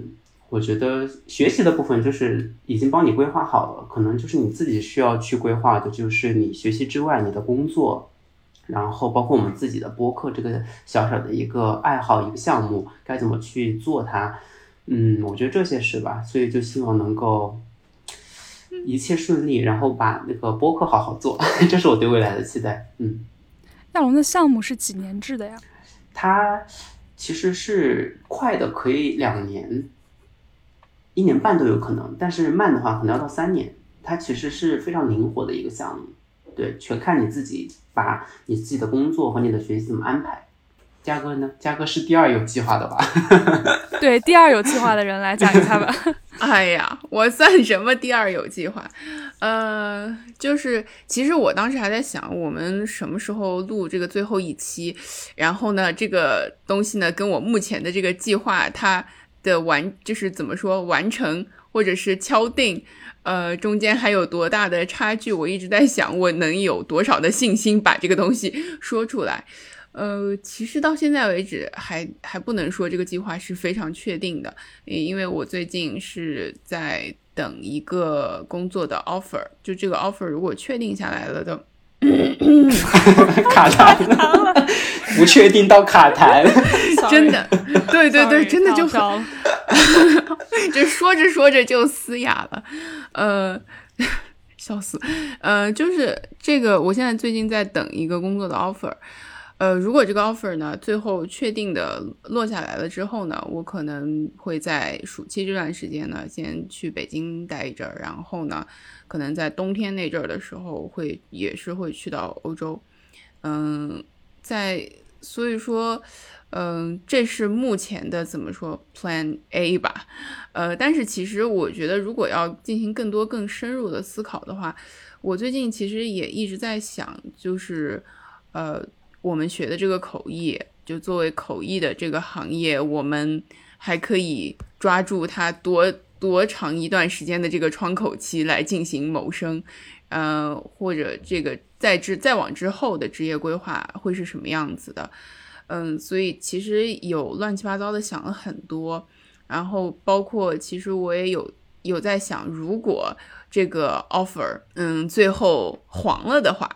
[SPEAKER 2] 我觉得学习的部分就是已经帮你规划好了，可能就是你自己需要去规划的，就是你学习之外你的工作。然后包括我们自己的播客这个小小的一个爱好一个项目，该怎么去做它？嗯，我觉得这些是吧？所以就希望能够一切顺利，然后把那个播客好好做，(laughs) 这是我对未来的期待。嗯，
[SPEAKER 1] 亚龙的项目是几年制的呀？
[SPEAKER 2] 它其实是快的可以两年，一年半都有可能，但是慢的话可能要到三年。它其实是非常灵活的一个项目。对，全看你自己把你自己的工作和你的学习怎么安排。嘉哥呢？嘉哥是第二有计划的吧？(laughs)
[SPEAKER 1] 对，第二有计划的人来讲一下吧。(laughs)
[SPEAKER 3] 哎呀，我算什么第二有计划？呃，就是其实我当时还在想，我们什么时候录这个最后一期？然后呢，这个东西呢，跟我目前的这个计划，它的完就是怎么说完成或者是敲定，呃，中间还有多大的差距？我一直在想，我能有多少的信心把这个东西 (laughs) 说出来？呃，其实到现在为止，还还不能说这个计划是非常确定的，因为我最近是在等一个工作的 offer，就这个 offer 如果确定下来了的，
[SPEAKER 2] 卡痰了，(laughs) 不确定到卡痰，(laughs)
[SPEAKER 3] 真的，对对对，真的就
[SPEAKER 1] 很，(laughs)
[SPEAKER 3] 这说着说着就嘶哑了，呃，(laughs) 笑死，呃，就是这个，我现在最近在等一个工作的 offer。呃，如果这个 offer 呢，最后确定的落下来了之后呢，我可能会在暑期这段时间呢，先去北京待一阵儿，然后呢，可能在冬天那阵儿的时候，会也是会去到欧洲。嗯，在所以说，嗯，这是目前的怎么说 Plan A 吧。呃，但是其实我觉得，如果要进行更多更深入的思考的话，我最近其实也一直在想，就是呃。我们学的这个口译，就作为口译的这个行业，我们还可以抓住它多多长一段时间的这个窗口期来进行谋生，呃，或者这个在之再往之后的职业规划会是什么样子的？嗯，所以其实有乱七八糟的想了很多，然后包括其实我也有有在想，如果这个 offer 嗯最后黄了的话，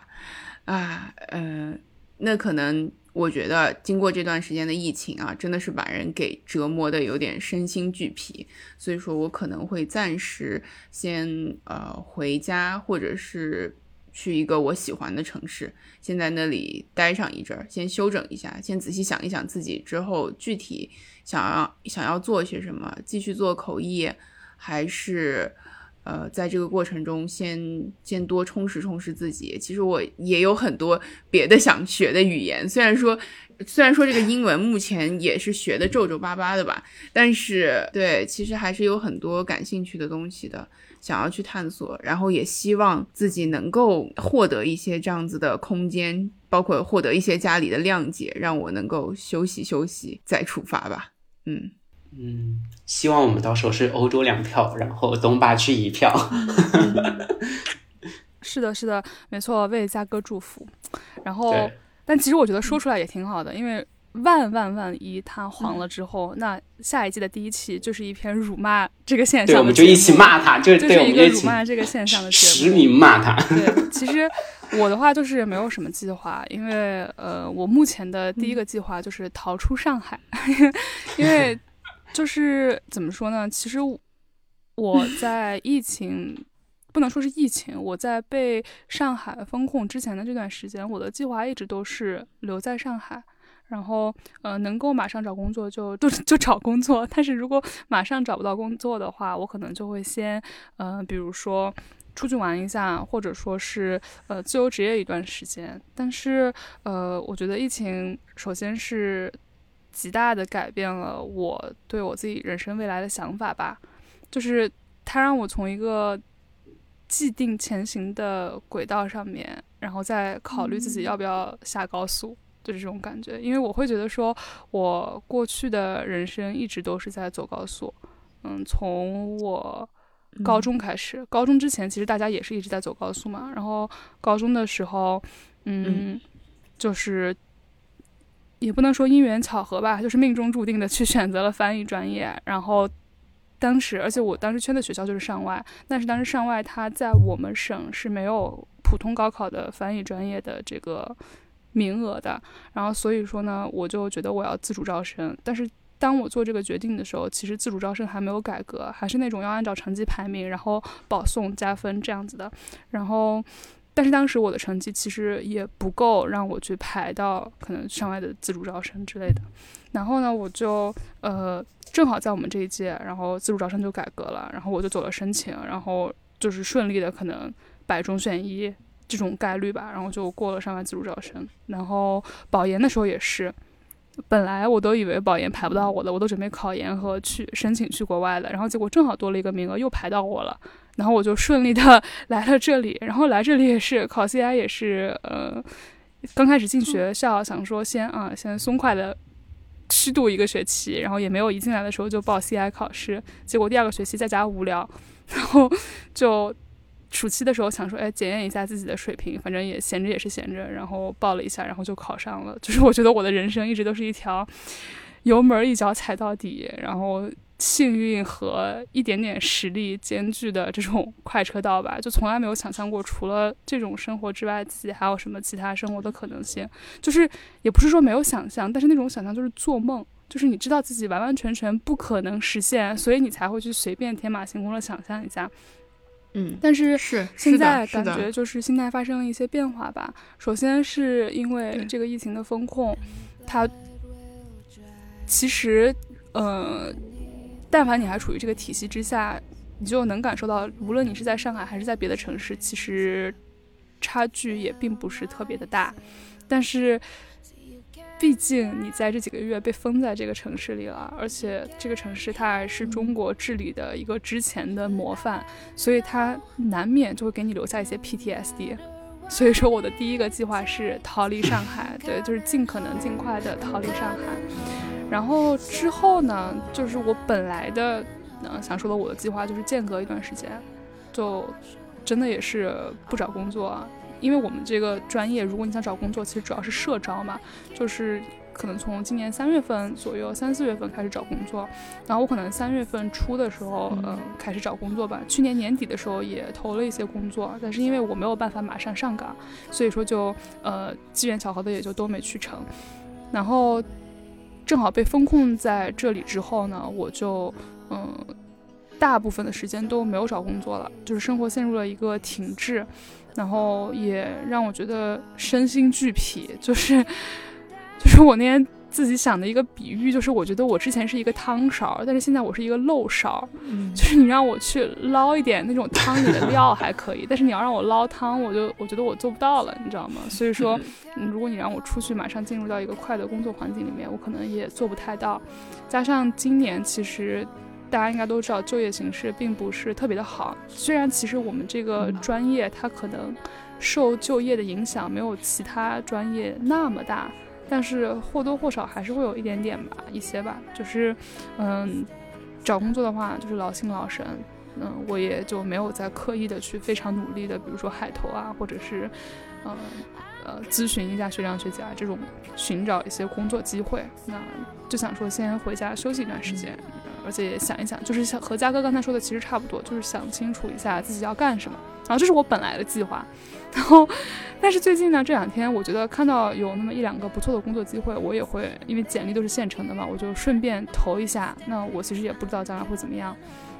[SPEAKER 3] 啊，嗯。那可能我觉得经过这段时间的疫情啊，真的是把人给折磨的有点身心俱疲，所以说我可能会暂时先呃回家，或者是去一个我喜欢的城市，先在那里待上一阵儿，先休整一下，先仔细想一想自己之后具体想要想要做些什么，继续做口译还是。呃，在这个过程中，先先多充实充实自己。其实我也有很多别的想学的语言，虽然说虽然说这个英文目前也是学的皱皱巴巴的吧，但是对，其实还是有很多感兴趣的东西的，想要去探索。然后也希望自己能够获得一些这样子的空间，包括获得一些家里的谅解，让我能够休息休息再出发吧。嗯。
[SPEAKER 2] 嗯，希望我们到时候是欧洲两票，然后东八区一票。(laughs)
[SPEAKER 1] 是的，是的，没错，为嘉哥祝福。然后，但其实我觉得说出来也挺好的，因为万万万一他黄了之后，那下一季的第一期就是一篇辱骂这个现象。对，
[SPEAKER 2] 我们就一起骂他，就
[SPEAKER 1] 是一个辱骂这个现象的
[SPEAKER 2] 实名骂他。
[SPEAKER 1] 对，其实我的话就是没有什么计划，因为呃，我目前的第一个计划就是逃出上海，(laughs) 因为。就是怎么说呢？其实我在疫情不能说是疫情，我在被上海封控之前的这段时间，我的计划一直都是留在上海，然后呃，能够马上找工作就就就找工作。但是如果马上找不到工作的话，我可能就会先呃，比如说出去玩一下，或者说是呃自由职业一段时间。但是呃，我觉得疫情首先是。极大的改变了我对我自己人生未来的想法吧，就是它让我从一个既定前行的轨道上面，然后再考虑自己要不要下高速，就是这种感觉。因为我会觉得说，我过去的人生一直都是在走高速，嗯，从我高中开始，高中之前其实大家也是一直在走高速嘛。然后高中的时候，嗯，就是。也不能说因缘巧合吧，就是命中注定的去选择了翻译专业。然后当时，而且我当时圈的学校就是上外，但是当时上外它在我们省是没有普通高考的翻译专业的这个名额的。然后所以说呢，我就觉得我要自主招生。但是当我做这个决定的时候，其实自主招生还没有改革，还是那种要按照成绩排名，然后保送加分这样子的。然后。但是当时我的成绩其实也不够让我去排到可能上外的自主招生之类的，然后呢，我就呃正好在我们这一届，然后自主招生就改革了，然后我就走了申请，然后就是顺利的可能百中选一这种概率吧，然后就过了上外自主招生，然后保研的时候也是，本来我都以为保研排不到我的，我都准备考研和去申请去国外的，然后结果正好多了一个名额，又排到我了，然后我就顺利的 (laughs) 来了这里，然后来这里也是考 CI 也是呃，刚开始进学校想说先啊先松快的虚度一个学期，然后也没有一进来的时候就报 CI 考试，结果第二个学期在家无聊，然后 (laughs) 就。暑期的时候想说，哎，检验一下自己的水平，反正也闲着也是闲着，然后报了一下，然后就考上了。就是我觉得我的人生一直都是一条油门一脚踩到底，然后幸运和一点点实力兼具的这种 (laughs) 快车道吧。就从来没有想象过，除了这种生活之外，自己还有什么其他生活的可能性。就是也不是说没有想象，但是那种想象就是做梦，就是你知道自己完完全全不可能实现，所以你才会去随便天马行空的想象一下。
[SPEAKER 3] 嗯，
[SPEAKER 1] 但是
[SPEAKER 3] 是
[SPEAKER 1] 现在感觉就是心态发生了一些变化吧。首先是因为这个疫情的风控，它其实呃，但凡你还处于这个体系之下，你就能感受到，无论你是在上海还是在别的城市，其实差距也并不是特别的大。但是。毕竟你在这几个月被封在这个城市里了，而且这个城市它还是中国治理的一个之前的模范，所以它难免就会给你留下一些 PTSD。所以说，我的第一个计划是逃离上海，对，就是尽可能尽快的逃离上海。然后之后呢，就是我本来的，嗯，想说的我的计划就是间隔一段时间，就真的也是不找工作。因为我们这个专业，如果你想找工作，其实主要是社招嘛，就是可能从今年三月份左右、三四月份开始找工作。然后我可能三月份初的时候，嗯，开始找工作吧。去年年底的时候也投了一些工作，但是因为我没有办法马上上岗，所以说就呃机缘巧合的也就都没去成。然后正好被封控在这里之后呢，我就嗯大部分的时间都没有找工作了，就是生活陷入了一个停滞。然后也让我觉得身心俱疲，就是，就是我那天自己想的一个比喻，就是我觉得我之前是一个汤勺，但是现在我是一个漏勺，(laughs) 就是你让我去捞一点那种汤里的料还可以，但是你要让我捞汤，我就我觉得我做不到了，你知道吗？所以说，如果你让我出去马上进入到一个快的工作环境里面，我可能也做不太到，加上今年其实。大家应该都知道，就业形势并不是特别的好。虽然其实我们这个专业它可能受就业的影响没有其他专业那么大，但是或多或少还是会有一点点吧，一些吧。就是，嗯，找工作的话就是劳心劳神。嗯，我也就没有再刻意的去非常努力的，比如说海投啊，或者是，嗯呃，咨询一下学长学姐啊这种寻找一些工作机会。那就想说先回家休息一段时间。而且想一想，就是像和嘉哥刚才说的其实差不多，就是想清楚一下自己要干什么。然后这是我本来的计划。然后，但是最近呢，这两天我觉得看到有那么一两个不错的工作机会，我也会因为简历都是现成的嘛，我就顺便投一下。那我其实也不知道将来会怎么样。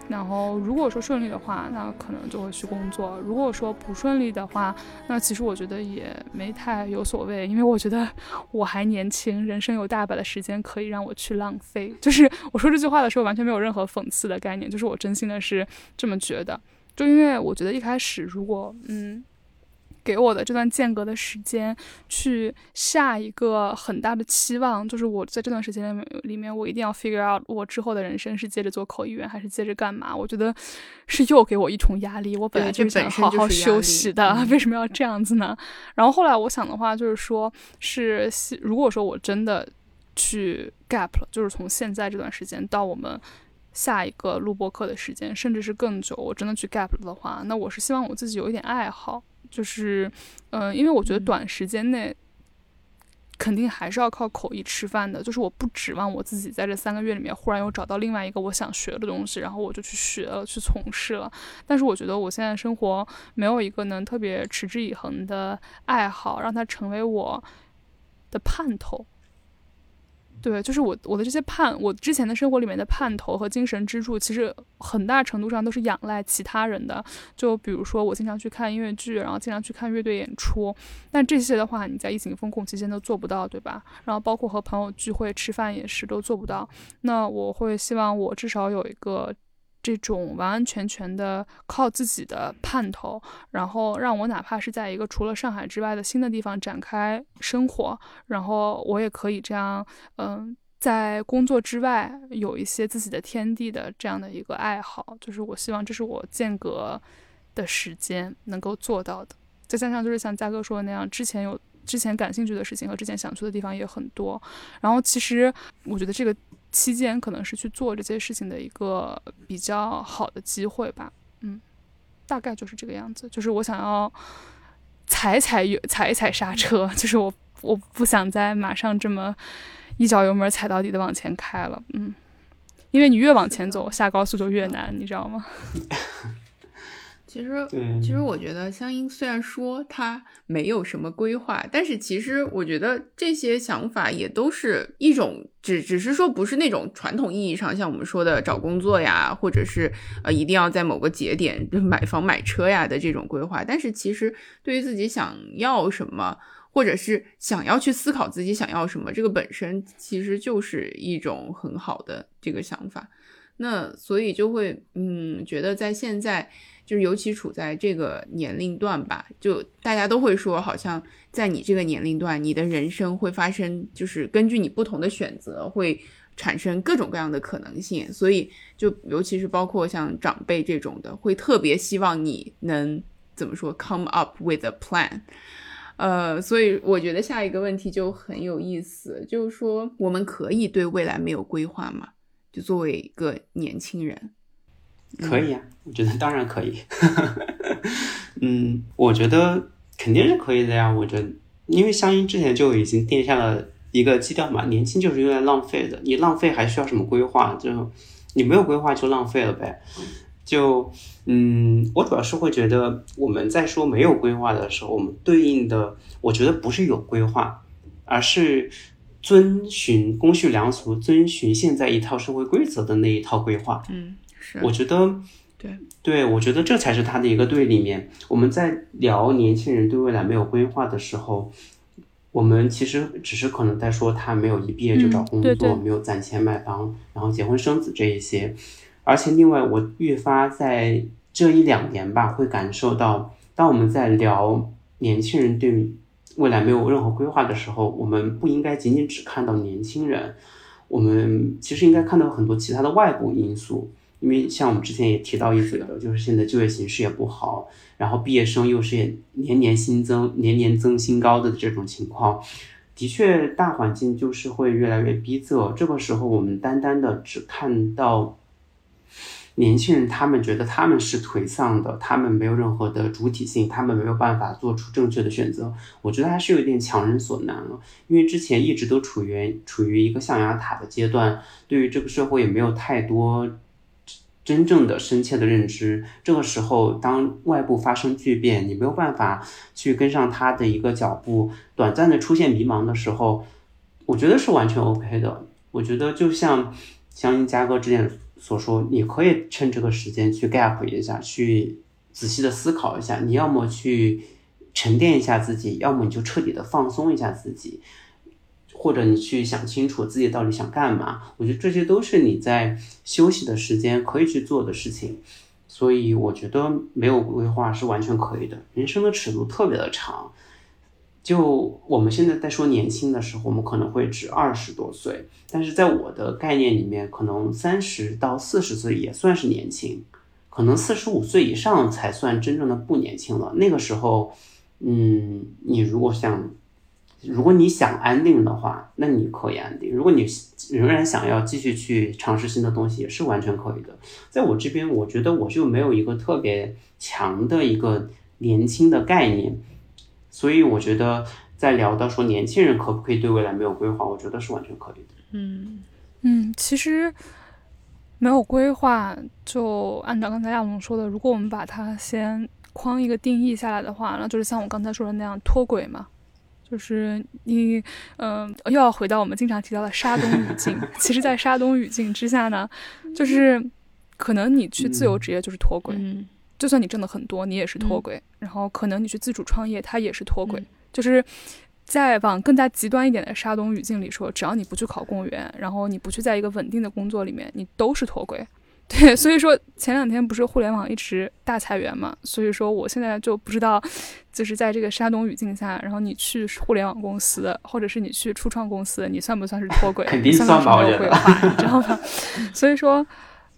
[SPEAKER 1] 然后如果说顺利的话，那可能就会去工作；如果说不顺利的话，那其实我觉得也没太有所谓，因为我觉得我还年轻，人生有大把的时间可以让我去浪费。就是我说这句话的时候，完全没有任何讽刺的概念，就是我真心的是这么觉得。就因为我觉得一开始如果嗯。给我的这段间隔的时间，去下一个很大的期望，就是我在这段时间里面，我一定要 figure out 我之后的人生是接着做口译员还是接着干嘛？我觉得是又给我一重压力。我本来就想好好休息的，为什么要这样子呢？然后后来我想的话，就是说，是如果说我真的去 gap 了，就是从现在这段时间到我们下一个录播课的时间，甚至是更久，我真的去 gap 了的话，那我是希望我自己有一点爱好。就是，嗯，因为我觉得短时间内肯定还是要靠口译吃饭的。就是我不指望我自己在这三个月里面忽然又找到另外一个我想学的东西，然后我就去学了，去从事了。但是我觉得我现在生活没有一个能特别持之以恒的爱好，让它成为我的盼头。对，就是我我的这些盼，我之前的生活里面的盼头和精神支柱，其实很大程度上都是仰赖其他人的。就比如说，我经常去看音乐剧，然后经常去看乐队演出。但这些的话，你在疫情封控期间都做不到，对吧？然后包括和朋友聚会吃饭也是都做不到。那我会希望我至少有一个这种完完全全的靠自己的盼头，然后让我哪怕是在一个除了上海之外的新的地方展开生活，然后我也可以这样，嗯，在工作之外有一些自己的天地的这样的一个爱好，就是我希望这是我间隔的时间能够做到的。再加上就是像嘉哥说的那样，之前有之前感兴趣的事情和之前想去的地方也很多，然后其实我觉得这个。期间可能是去做这些事情的一个比较好的机会吧，嗯，大概就是这个样子。就是我想要踩踩油踩一踩刹车，(laughs) 就是我我不想再马上这么一脚油门踩到底的往前开了，嗯，因为你越往前走，下高速就越难，你知道吗？(laughs)
[SPEAKER 3] 其实，其实我觉得香音虽然说他没有什么规划，但是其实我觉得这些想法也都是一种，只只是说不是那种传统意义上像我们说的找工作呀，或者是呃一定要在某个节点就买房买车呀的这种规划。但是其实对于自己想要什么，或者是想要去思考自己想要什么，这个本身其实就是一种很好的这个想法。那所以就会嗯觉得在现在。就尤其处在这个年龄段吧，就大家都会说，好像在你这个年龄段，你的人生会发生，就是根据你不同的选择，会产生各种各样的可能性。所以，就尤其是包括像长辈这种的，会特别希望你能怎么说，come up with a plan。呃，所以我觉得下一个问题就很有意思，就是说，我们可以对未来没有规划吗？就作为一个年轻人。
[SPEAKER 2] 可以啊，我觉得当然可以。(laughs) 嗯，我觉得肯定是可以的呀。我觉得，因为香音之前就已经定下了一个基调嘛，年轻就是用来浪费的。你浪费还需要什么规划？就你没有规划就浪费了呗。就嗯，我主要是会觉得我们在说没有规划的时候，我们对应的，我觉得不是有规划，而是遵循公序良俗、遵循现在一套社会规则的那一套规划。
[SPEAKER 3] 嗯。
[SPEAKER 2] 我觉得，
[SPEAKER 3] 对
[SPEAKER 2] 对，我觉得这才是他的一个对立面。我们在聊年轻人对未来没有规划的时候，我们其实只是可能在说他没有一毕业就找工作，没有攒钱买房，然后结婚生子这一些。而且另外，我愈发在这一两年吧，会感受到，当我们在聊年轻人对未来没有任何规划的时候，我们不应该仅仅只看到年轻人，我们其实应该看到很多其他的外部因素。因为像我们之前也提到一嘴的，就是现在就业形势也不好，然后毕业生又是年年新增、年年增新高的这种情况，的确大环境就是会越来越逼仄。这个时候，我们单单的只看到年轻人，他们觉得他们是颓丧的，他们没有任何的主体性，他们没有办法做出正确的选择。我觉得还是有点强人所难了，因为之前一直都处于处于一个象牙塔的阶段，对于这个社会也没有太多。真正的深切的认知，这个时候当外部发生巨变，你没有办法去跟上他的一个脚步，短暂的出现迷茫的时候，我觉得是完全 OK 的。我觉得就像像嘉哥之前所说，你可以趁这个时间去 gap 一下，去仔细的思考一下，你要么去沉淀一下自己，要么你就彻底的放松一下自己。或者你去想清楚自己到底想干嘛，我觉得这些都是你在休息的时间可以去做的事情，所以我觉得没有规划是完全可以的。人生的尺度特别的长，就我们现在在说年轻的时候，我们可能会指二十多岁，但是在我的概念里面，可能三十到四十岁也算是年轻，可能四十五岁以上才算真正的不年轻了。那个时候，嗯，你如果想。如果你想安定的话，那你可以安定；如果你仍然想要继续去尝试新的东西，也是完全可以的。在我这边，我觉得我就没有一个特别强的一个年轻的概念，所以我觉得在聊到说年轻人可不可以对未来没有规划，我觉得是完全可以的。
[SPEAKER 3] 嗯
[SPEAKER 1] 嗯，其实没有规划，就按照刚才亚龙说的，如果我们把它先框一个定义下来的话，那就是像我刚才说的那样脱轨嘛。就是你，嗯，又要回到我们经常提到的沙东语境。其实，在沙东语境之下呢，就是可能你去自由职业就是脱轨，就算你挣的很多，你也是脱轨。然后，可能你去自主创业，它也是脱轨。就是在往更加极端一点的沙东语境里说，只要你不去考公务员，然后你不去在一个稳定的工作里面，你都是脱轨。对，所以说前两天不是互联网一直大裁员嘛，所以说我现在就不知道，就是在这个山东语境下，然后你去互联网公司，或者是你去初创公司，你算不算是脱轨？
[SPEAKER 2] 肯定
[SPEAKER 1] 算
[SPEAKER 2] 吧，
[SPEAKER 1] 没有规划，你知道吗？(laughs) 所以说，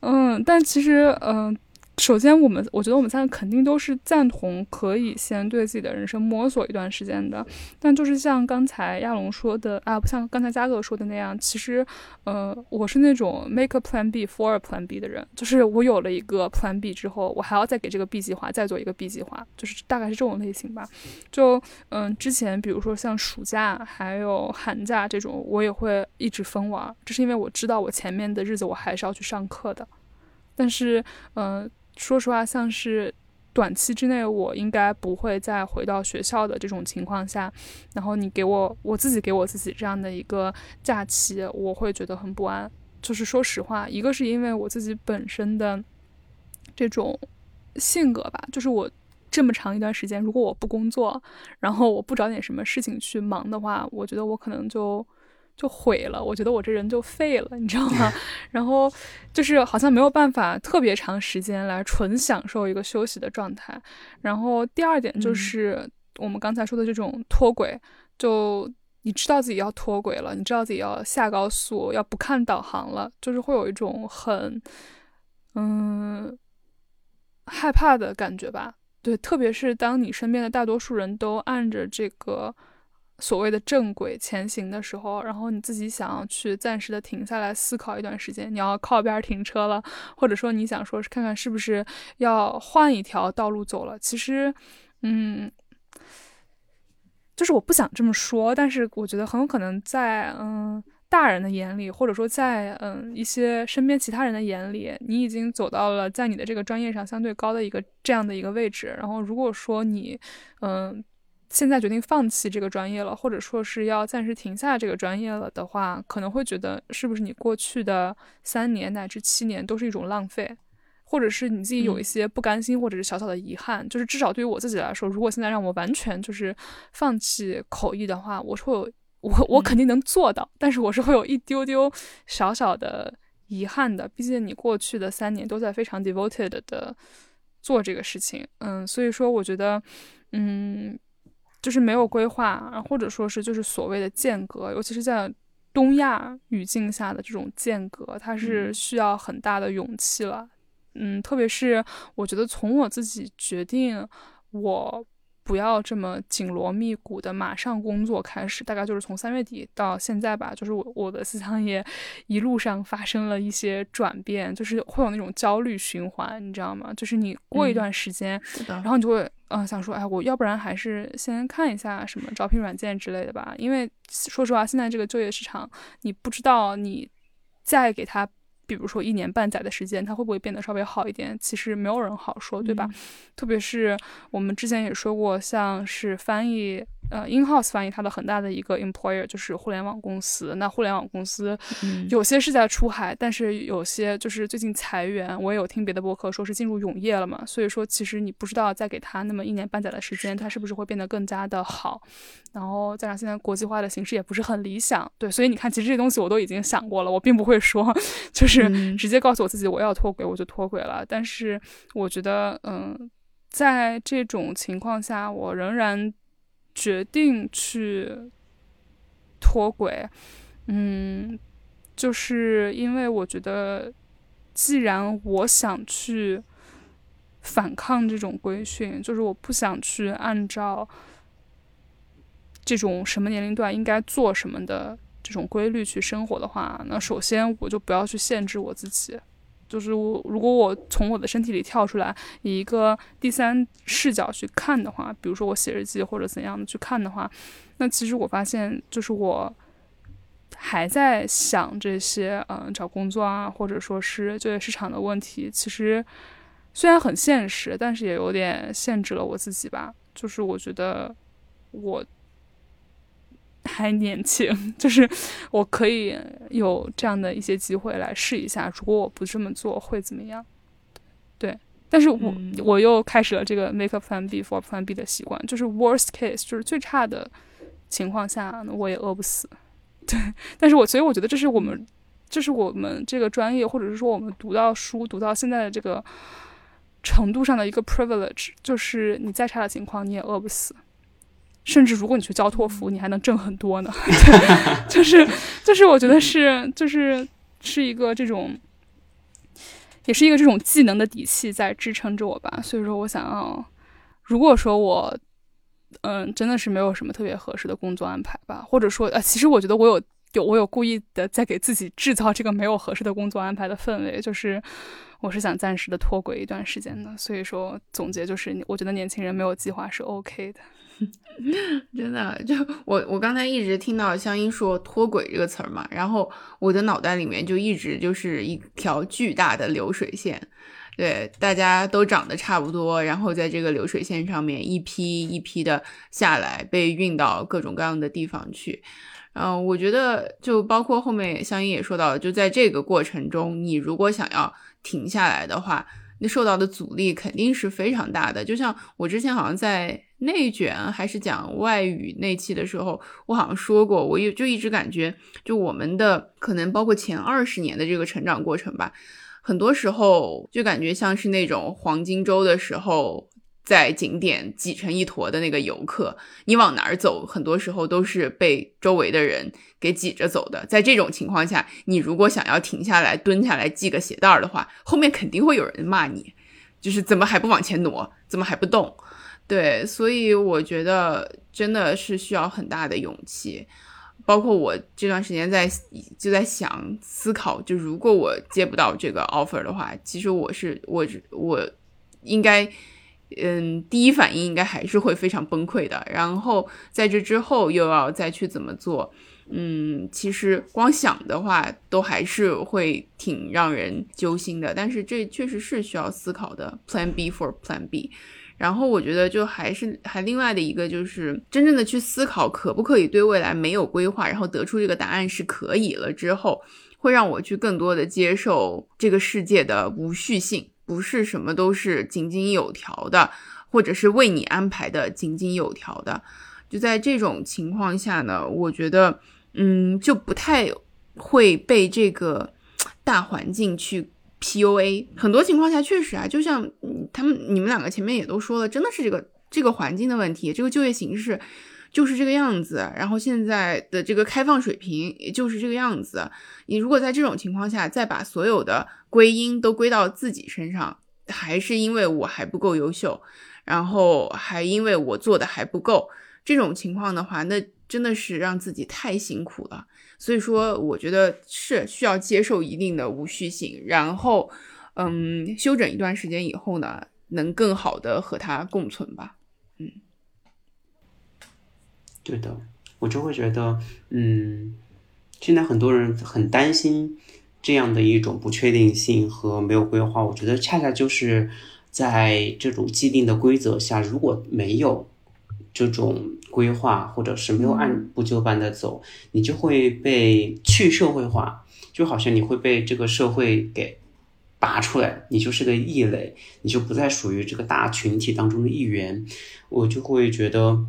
[SPEAKER 1] 嗯，但其实，嗯。首先，我们我觉得我们三个肯定都是赞同可以先对自己的人生摸索一段时间的。但就是像刚才亚龙说的啊，不像刚才嘉哥说的那样，其实，呃，我是那种 make a plan B for a plan B 的人，就是我有了一个 plan B 之后，我还要再给这个 B 计划再做一个 B 计划，就是大概是这种类型吧。就嗯，之前比如说像暑假还有寒假这种，我也会一直疯玩，这是因为我知道我前面的日子我还是要去上课的。但是，嗯。说实话，像是短期之内我应该不会再回到学校的这种情况下，然后你给我我自己给我自己这样的一个假期，我会觉得很不安。就是说实话，一个是因为我自己本身的这种性格吧，就是我这么长一段时间，如果我不工作，然后我不找点什么事情去忙的话，我觉得我可能就。就毁了，我觉得我这人就废了，你知道吗？(laughs) 然后就是好像没有办法特别长时间来纯享受一个休息的状态。然后第二点就是我们刚才说的这种脱轨，就你知道自己要脱轨了，你知道自己要下高速，要不看导航了，就是会有一种很嗯害怕的感觉吧？对，特别是当你身边的大多数人都按着这个。所谓的正轨前行的时候，然后你自己想要去暂时的停下来思考一段时间，你要靠边停车了，或者说你想说是看看是不是要换一条道路走了。其实，嗯，就是我不想这么说，但是我觉得很有可能在嗯大人的眼里，或者说在嗯一些身边其他人的眼里，你已经走到了在你的这个专业上相对高的一个这样的一个位置。然后如果说你嗯。现在决定放弃这个专业了，或者说是要暂时停下这个专业了的话，可能会觉得是不是你过去的三年乃至七年都是一种浪费，或者是你自己有一些不甘心，或者是小小的遗憾。就是至少对于我自己来说，如果现在让我完全就是放弃口译的话，我会有我我肯定能做到，但是我是会有一丢丢小小的遗憾的。毕竟你过去的三年都在非常 devoted 的做这个事情，嗯，所以说我觉得，嗯。就是没有规划，或者说是就是所谓的间隔，尤其是在东亚语境下的这种间隔，它是需要很大的勇气了。嗯，特别是我觉得从我自己决定我。不要这么紧锣密鼓的马上工作开始，大概就是从三月底到现在吧，就是我我的思想也一路上发生了一些转变，就是会有那种焦虑循环，你知道吗？就是你过一段时间，然后你就会嗯想说，哎，我要不然还是先看一下什么招聘软件之类的吧，因为说实话，现在这个就业市场，你不知道你再给他。比如说一年半载的时间，它会不会变得稍微好一点？其实没有人好说，对吧？特别是我们之前也说过，像是翻译。呃，in-house 翻译它的很大的一个 employer 就是互联网公司。那互联网公司有些是在出海，但是有些就是最近裁员。我也有听别的博客说是进入永业了嘛。所以说，其实你不知道再给他那么一年半载的时间，他是不是会变得更加的好。然后加上现在国际化的形势也不是很理想，对。所以你看，其实这些东西我都已经想过了，我并不会说 (laughs) 就是直接告诉我自己我要脱轨，我就脱轨了。但是我觉得，嗯，在这种情况下，我仍然。决定去脱轨，嗯，就是因为我觉得，既然我想去反抗这种规训，就是我不想去按照这种什么年龄段应该做什么的这种规律去生活的话，那首先我就不要去限制我自己。就是我，如果我从我的身体里跳出来，以一个第三视角去看的话，比如说我写日记或者怎样的去看的话，那其实我发现，就是我还在想这些，嗯，找工作啊，或者说是就业市场的问题。其实虽然很现实，但是也有点限制了我自己吧。就是我觉得我。还年轻，(laughs) 就是我可以有这样的一些机会来试一下。如果我不这么做会怎么样？对，但是我我又开始了这个 make plan B for plan B 的习惯，就是 worst case，就是最差的情况下，我也饿不死。(laughs) 对，但是我所以我觉得这是我们这是我们这个专业，或者是说我们读到书读到现在的这个程度上的一个 privilege，就是你再差的情况你也饿不死，甚至如果你去教托福，你还能挣很多呢。(laughs) 就是就是我觉得是就是是一个这种。也是一个这种技能的底气在支撑着我吧，所以说我想要，如果说我，嗯，真的是没有什么特别合适的工作安排吧，或者说，呃，其实我觉得我有有我有故意的在给自己制造这个没有合适的工作安排的氛围，就是我是想暂时的脱轨一段时间的，所以说总结就是，我觉得年轻人没有计划是 OK 的。(laughs)
[SPEAKER 3] 真的，就我我刚才一直听到香音说“脱轨”这个词儿嘛，然后我的脑袋里面就一直就是一条巨大的流水线，对，大家都长得差不多，然后在这个流水线上面一批一批的下来，被运到各种各样的地方去。嗯，我觉得就包括后面香音也说到，就在这个过程中，你如果想要停下来的话。那受到的阻力肯定是非常大的，就像我之前好像在内卷还是讲外语那期的时候，我好像说过，我也就一直感觉，就我们的可能包括前二十年的这个成长过程吧，很多时候就感觉像是那种黄金周的时候。在景点挤成一坨的那个游客，你往哪儿走，很多时候都是被周围的人给挤着走的。在这种情况下，你如果想要停下来蹲下来系个鞋带儿的话，后面肯定会有人骂你，就是怎么还不往前挪，怎么还不动？对，所以我觉得真的是需要很大的勇气。包括我这段时间在就在想思考，就如果我接不到这个 offer 的话，其实我是我我应该。嗯，第一反应应该还是会非常崩溃的。然后在这之后又要再去怎么做？嗯，其实光想的话，都还是会挺让人揪心的。但是这确实是需要思考的，Plan B for Plan B。然后我觉得就还是还另外的一个就是真正的去思考可不可以对未来没有规划，然后得出这个答案是可以了之后，会让我去更多的接受这个世界的无序性。不是什么都是井井有条的，或者是为你安排的井井有条的。就在这种情况下呢，我觉得，嗯，就不太会被这个大环境去 PUA。很多情况下确实啊，就像他们你们两个前面也都说了，真的是这个这个环境的问题，这个就业形势。就是这个样子，然后现在的这个开放水平也就是这个样子。你如果在这种情况下再把所有的归因都归到自己身上，还是因为我还不够优秀，然后还因为我做的还不够，这种情况的话，那真的是让自己太辛苦了。所以说，我觉得是需要接受一定的无序性，然后，嗯，休整一段时间以后呢，能更好的和它共存吧。嗯。
[SPEAKER 2] 对的，我就会觉得，嗯，现在很多人很担心这样的一种不确定性和没有规划。我觉得恰恰就是在这种既定的规则下，如果没有这种规划，或者是没有按部就班的走，你就会被去社会化，就好像你会被这个社会给拔出来，你就是个异类，你就不再属于这个大群体当中的一员。我就会觉得。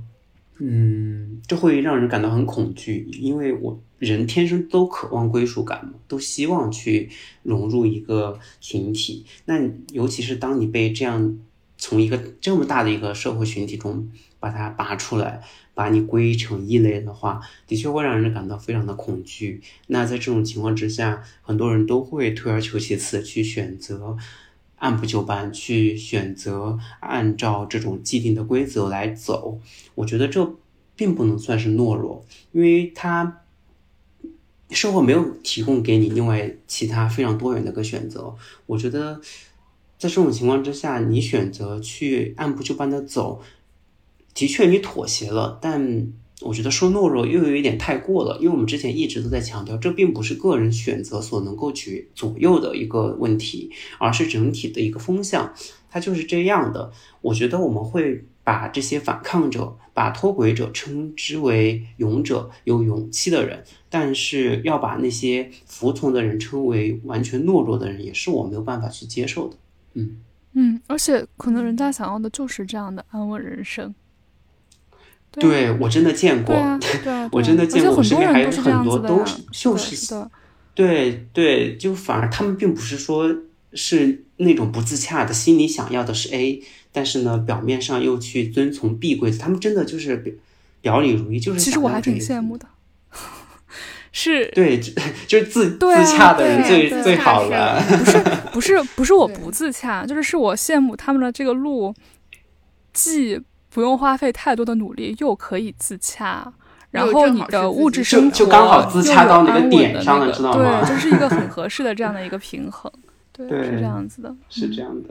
[SPEAKER 2] 嗯，这会让人感到很恐惧，因为我人天生都渴望归属感嘛，都希望去融入一个群体。那尤其是当你被这样从一个这么大的一个社会群体中把它拔出来，把你归成异类的话，的确会让人感到非常的恐惧。那在这种情况之下，很多人都会退而求其次，去选择按部就班，去选择按照这种既定的规则来走。我觉得这并不能算是懦弱，因为他社会没有提供给你另外其他非常多元的一个选择。我觉得在这种情况之下，你选择去按部就班的走，的确你妥协了，但我觉得说懦弱又有一点太过了，因为我们之前一直都在强调，这并不是个人选择所能够去左右的一个问题，而是整体的一个风向，它就是这样的。我觉得我们会。把这些反抗者、把脱轨者称之为勇者、有勇气的人，但是要把那些服从的人称为完全懦弱的人，也是我没有办法去接受的。嗯
[SPEAKER 1] 嗯，而且可能人家想要的就是这样的安稳人生。
[SPEAKER 2] 对我真的见过，
[SPEAKER 1] 对，
[SPEAKER 2] 我真的见过，(laughs) 我身边还有很多
[SPEAKER 1] 都是
[SPEAKER 2] 就是
[SPEAKER 1] 的。
[SPEAKER 2] 对对，就反而他们并不是说是那种不自洽的，心里想要的是 A，但是呢，表面上又去遵从 B 规则，他们真的就是表表里如一，就是
[SPEAKER 1] 其实我还挺羡慕的。(laughs) 是，
[SPEAKER 2] 对，(laughs) 就是自
[SPEAKER 1] 自
[SPEAKER 2] 洽的人最最好了。
[SPEAKER 1] 不是不是不是我不自洽，就是是我羡慕他们的这个路，既不用花费太多的努力，又可以自洽。然后你的物质生活
[SPEAKER 2] 就刚好自洽到那个点上了，知道
[SPEAKER 1] 吗？对，这是一个很合适的这样的一个平衡。(laughs) 对，是这样子的，
[SPEAKER 2] 是这样的。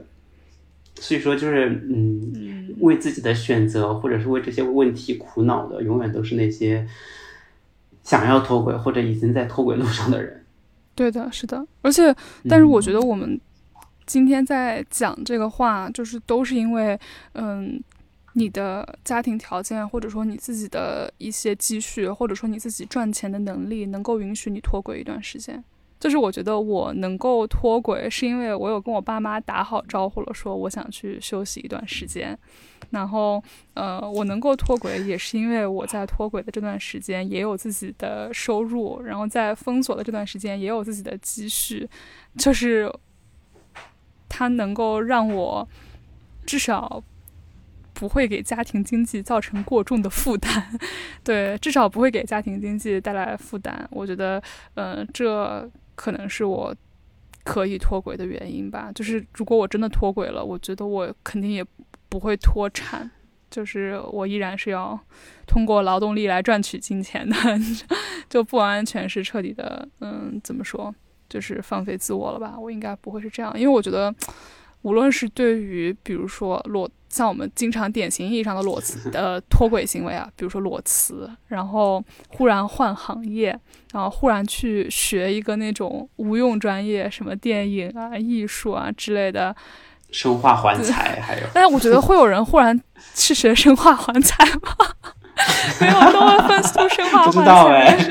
[SPEAKER 2] 所以说，就是嗯，为自己的选择或者是为这些问题苦恼的，永远都是那些。想要脱轨或者已经在脱轨路上的人，
[SPEAKER 1] 对的，是的。而且，但是我觉得我们今天在讲这个话，就是都是因为，嗯，你的家庭条件，或者说你自己的一些积蓄，或者说你自己赚钱的能力，能够允许你脱轨一段时间。就是我觉得我能够脱轨，是因为我有跟我爸妈打好招呼了，说我想去休息一段时间。然后，呃，我能够脱轨，也是因为我在脱轨的这段时间也有自己的收入，然后在封锁的这段时间也有自己的积蓄，就是它能够让我至少不会给家庭经济造成过重的负担。对，至少不会给家庭经济带来负担。我觉得，嗯，这。可能是我可以脱轨的原因吧。就是如果我真的脱轨了，我觉得我肯定也不会脱产。就是我依然是要通过劳动力来赚取金钱的，(laughs) 就不完全是彻底的，嗯，怎么说，就是放飞自我了吧？我应该不会是这样，因为我觉得，无论是对于比如说裸。像我们经常典型意义上的裸辞的脱轨行为啊，比如说裸辞，然后忽然换行业，然后忽然去学一个那种无用专业，什么电影啊、艺术啊之类的，
[SPEAKER 2] 生化环材还有。
[SPEAKER 1] 但是我觉得会有人忽然去学生化环材吗？(laughs) 没有都会分出生化环材。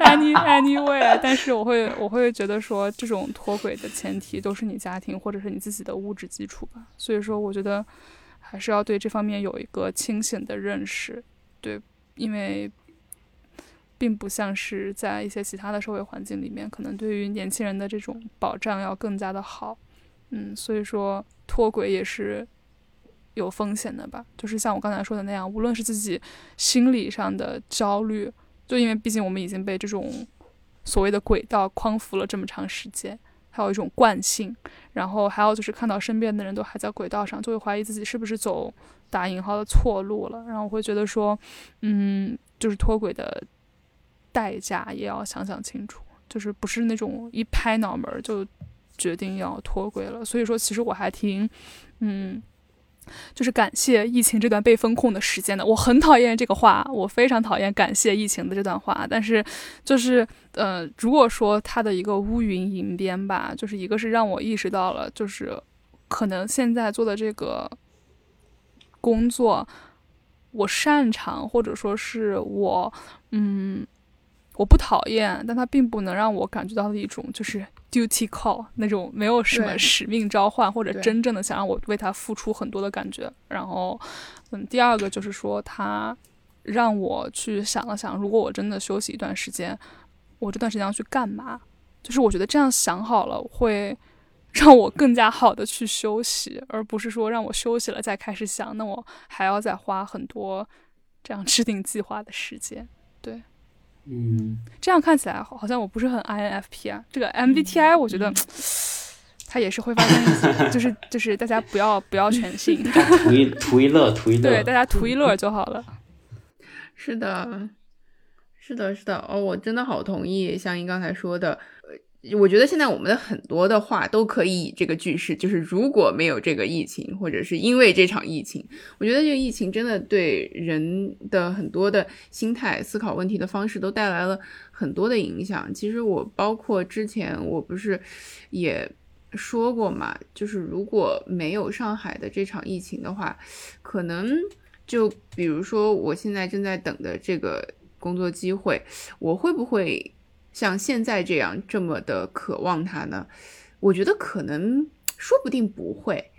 [SPEAKER 1] Any anyway，(laughs) 但是我会我会觉得说，这种脱轨的前提都是你家庭或者是你自己的物质基础吧。所以说，我觉得。还是要对这方面有一个清醒的认识，对，因为并不像是在一些其他的社会环境里面，可能对于年轻人的这种保障要更加的好，嗯，所以说脱轨也是有风险的吧，就是像我刚才说的那样，无论是自己心理上的焦虑，就因为毕竟我们已经被这种所谓的轨道框服了这么长时间。还有一种惯性，然后还有就是看到身边的人都还在轨道上，就会怀疑自己是不是走打引号的错路了。然后我会觉得说，嗯，就是脱轨的代价也要想想清楚，就是不是那种一拍脑门就决定要脱轨了。所以说，其实我还挺，嗯。就是感谢疫情这段被风控的时间的，我很讨厌这个话，我非常讨厌感谢疫情的这段话。但是，就是呃，如果说它的一个乌云迎边吧，就是一个是让我意识到了，就是可能现在做的这个工作，我擅长，或者说是我，嗯。我不讨厌，但它并不能让我感觉到的一种就是 duty call 那种没有什么使命召唤或者真正的想让我为他付出很多的感觉。然后，嗯，第二个就是说，他让我去想了想，如果我真的休息一段时间，我这段时间要去干嘛？就是我觉得这样想好了，会 (laughs) 让我更加好的去休息，而不是说让我休息了再开始想，那我还要再花很多这样制定计划的时间。对。
[SPEAKER 2] 嗯，
[SPEAKER 1] 这样看起来好像我不是很 INFP 啊。这个 MBTI 我觉得 (sniffs) 它也是会发生一些，就是就是大家不要不要全信，(laughs)
[SPEAKER 2] 图一图一乐，图一乐，
[SPEAKER 1] 对，大家图一乐就好了。
[SPEAKER 3] 是的，是的，是的。哦，我真的好同意香音刚才说的。我觉得现在我们的很多的话都可以以这个句式，就是如果没有这个疫情，或者是因为这场疫情，我觉得这个疫情真的对人的很多的心态、思考问题的方式都带来了很多的影响。其实我包括之前我不是也说过嘛，就是如果没有上海的这场疫情的话，可能就比如说我现在正在等的这个工作机会，我会不会？像现在这样这么的渴望它呢？我觉得可能说不定不会，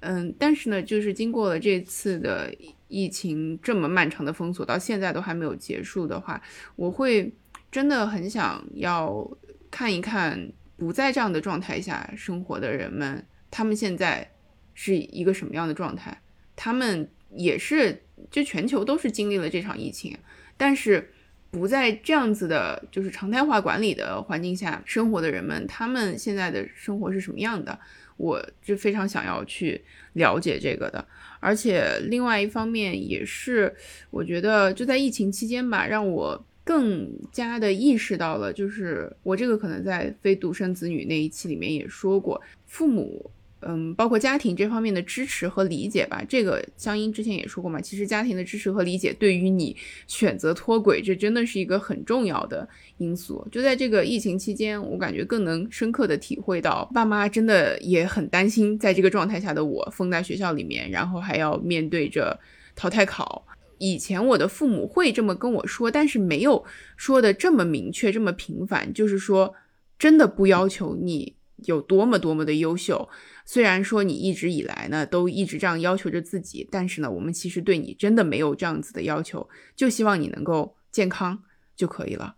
[SPEAKER 3] 嗯，但是呢，就是经过了这次的疫情这么漫长的封锁，到现在都还没有结束的话，我会真的很想要看一看不在这样的状态下生活的人们，他们现在是一个什么样的状态？他们也是，就全球都是经历了这场疫情，但是不在这样子的，就是常态化管理的环境下生活的人们，他们现在的生活是什么样的？我就非常想要去了解这个的。而且另外一方面也是，我觉得就在疫情期间吧，让我更加的意识到了，就是我这个可能在非独生子女那一期里面也说过，父母。嗯，包括家庭这方面的支持和理解吧。这个香音之前也说过嘛，其实家庭的支持和理解对于你选择脱轨，这真的是一个很重要的因素。就在这个疫情期间，我感觉更能深刻的体会到，爸妈真的也很担心，在这个状态下的我封在学校里面，然后还要面对着淘汰考。以前我的父母会这么跟我说，但是没有说的这么明确、这么频繁。就是说，真的不要求你有多么多么的优秀。虽然说你一直以来呢都一直这样要求着自己，但是呢，我们其实对你真的没有这样子的要求，就希望你能够健康就可以了，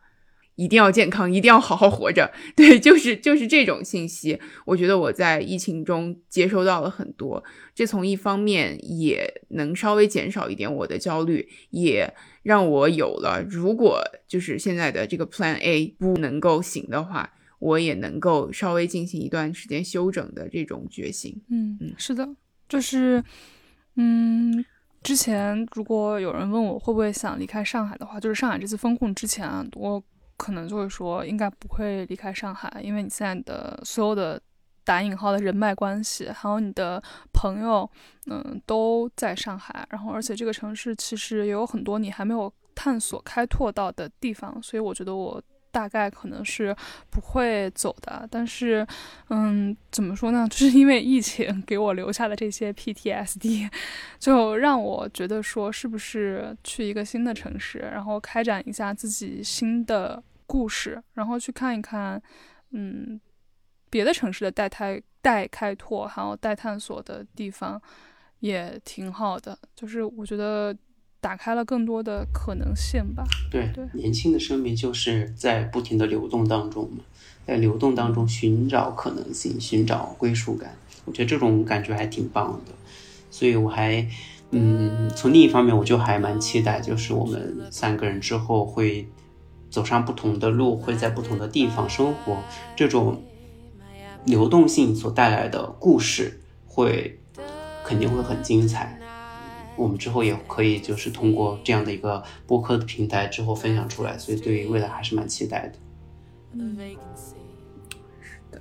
[SPEAKER 3] 一定要健康，一定要好好活着。(laughs) 对，就是就是这种信息，我觉得我在疫情中接收到了很多，这从一方面也能稍微减少一点我的焦虑，也让我有了如果就是现在的这个 Plan A 不能够行的话。我也能够稍微进行一段时间休整的这种决心。
[SPEAKER 1] 嗯嗯，是的，就是，嗯，之前如果有人问我会不会想离开上海的话，就是上海这次封控之前啊，我可能就会说应该不会离开上海，因为你现在的所有的打引号的人脉关系，还有你的朋友，嗯，都在上海。然后，而且这个城市其实也有很多你还没有探索开拓到的地方，所以我觉得我。大概可能是不会走的，但是，嗯，怎么说呢？(laughs) 就是因为疫情给我留下的这些 PTSD，就让我觉得说，是不是去一个新的城市，然后开展一下自己新的故事，然后去看一看，嗯，别的城市的待开待开拓，还有待探索的地方，也挺好的。就是我觉得。打开了更多的可能性吧。
[SPEAKER 2] 对，年轻的生命就是在不停的流动当中嘛，在流动当中寻找可能性，寻找归属感。我觉得这种感觉还挺棒的。所以我还，嗯，从另一方面，我就还蛮期待，就是我们三个人之后会走上不同的路，会在不同的地方生活。这种流动性所带来的故事，会肯定会很精彩。我们之后也可以就是通过这样的一个播客的平台之后分享出来，所以对于未来还是蛮期待的。
[SPEAKER 3] 嗯，是的。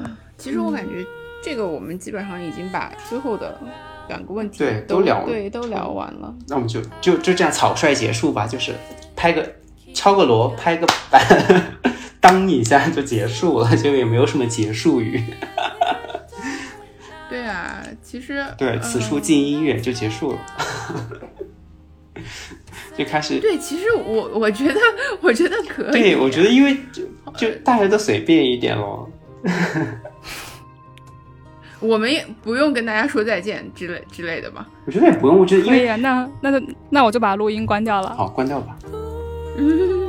[SPEAKER 3] 啊，其实我感觉这个我们基本上已经把最后的两个问题
[SPEAKER 2] 对都聊
[SPEAKER 3] 对都聊完了。
[SPEAKER 2] 那我们就就就这样草率结束吧，就是拍个敲个锣，拍个板，(laughs) 当一下就结束了，就也没有什么结束语。
[SPEAKER 3] 对啊，其实
[SPEAKER 2] 对此处进音乐就结束了，就开始。
[SPEAKER 3] 对，其实我我觉得我觉得可以。
[SPEAKER 2] 对，我觉得因为就就大家都随便一点咯。
[SPEAKER 3] 我们也不用跟大家说再见之类之类的吧？
[SPEAKER 2] 我觉得也不用，我觉得
[SPEAKER 1] 可以啊。那那那我就把录音关掉了。
[SPEAKER 2] 好，关掉吧。
[SPEAKER 4] there (laughs)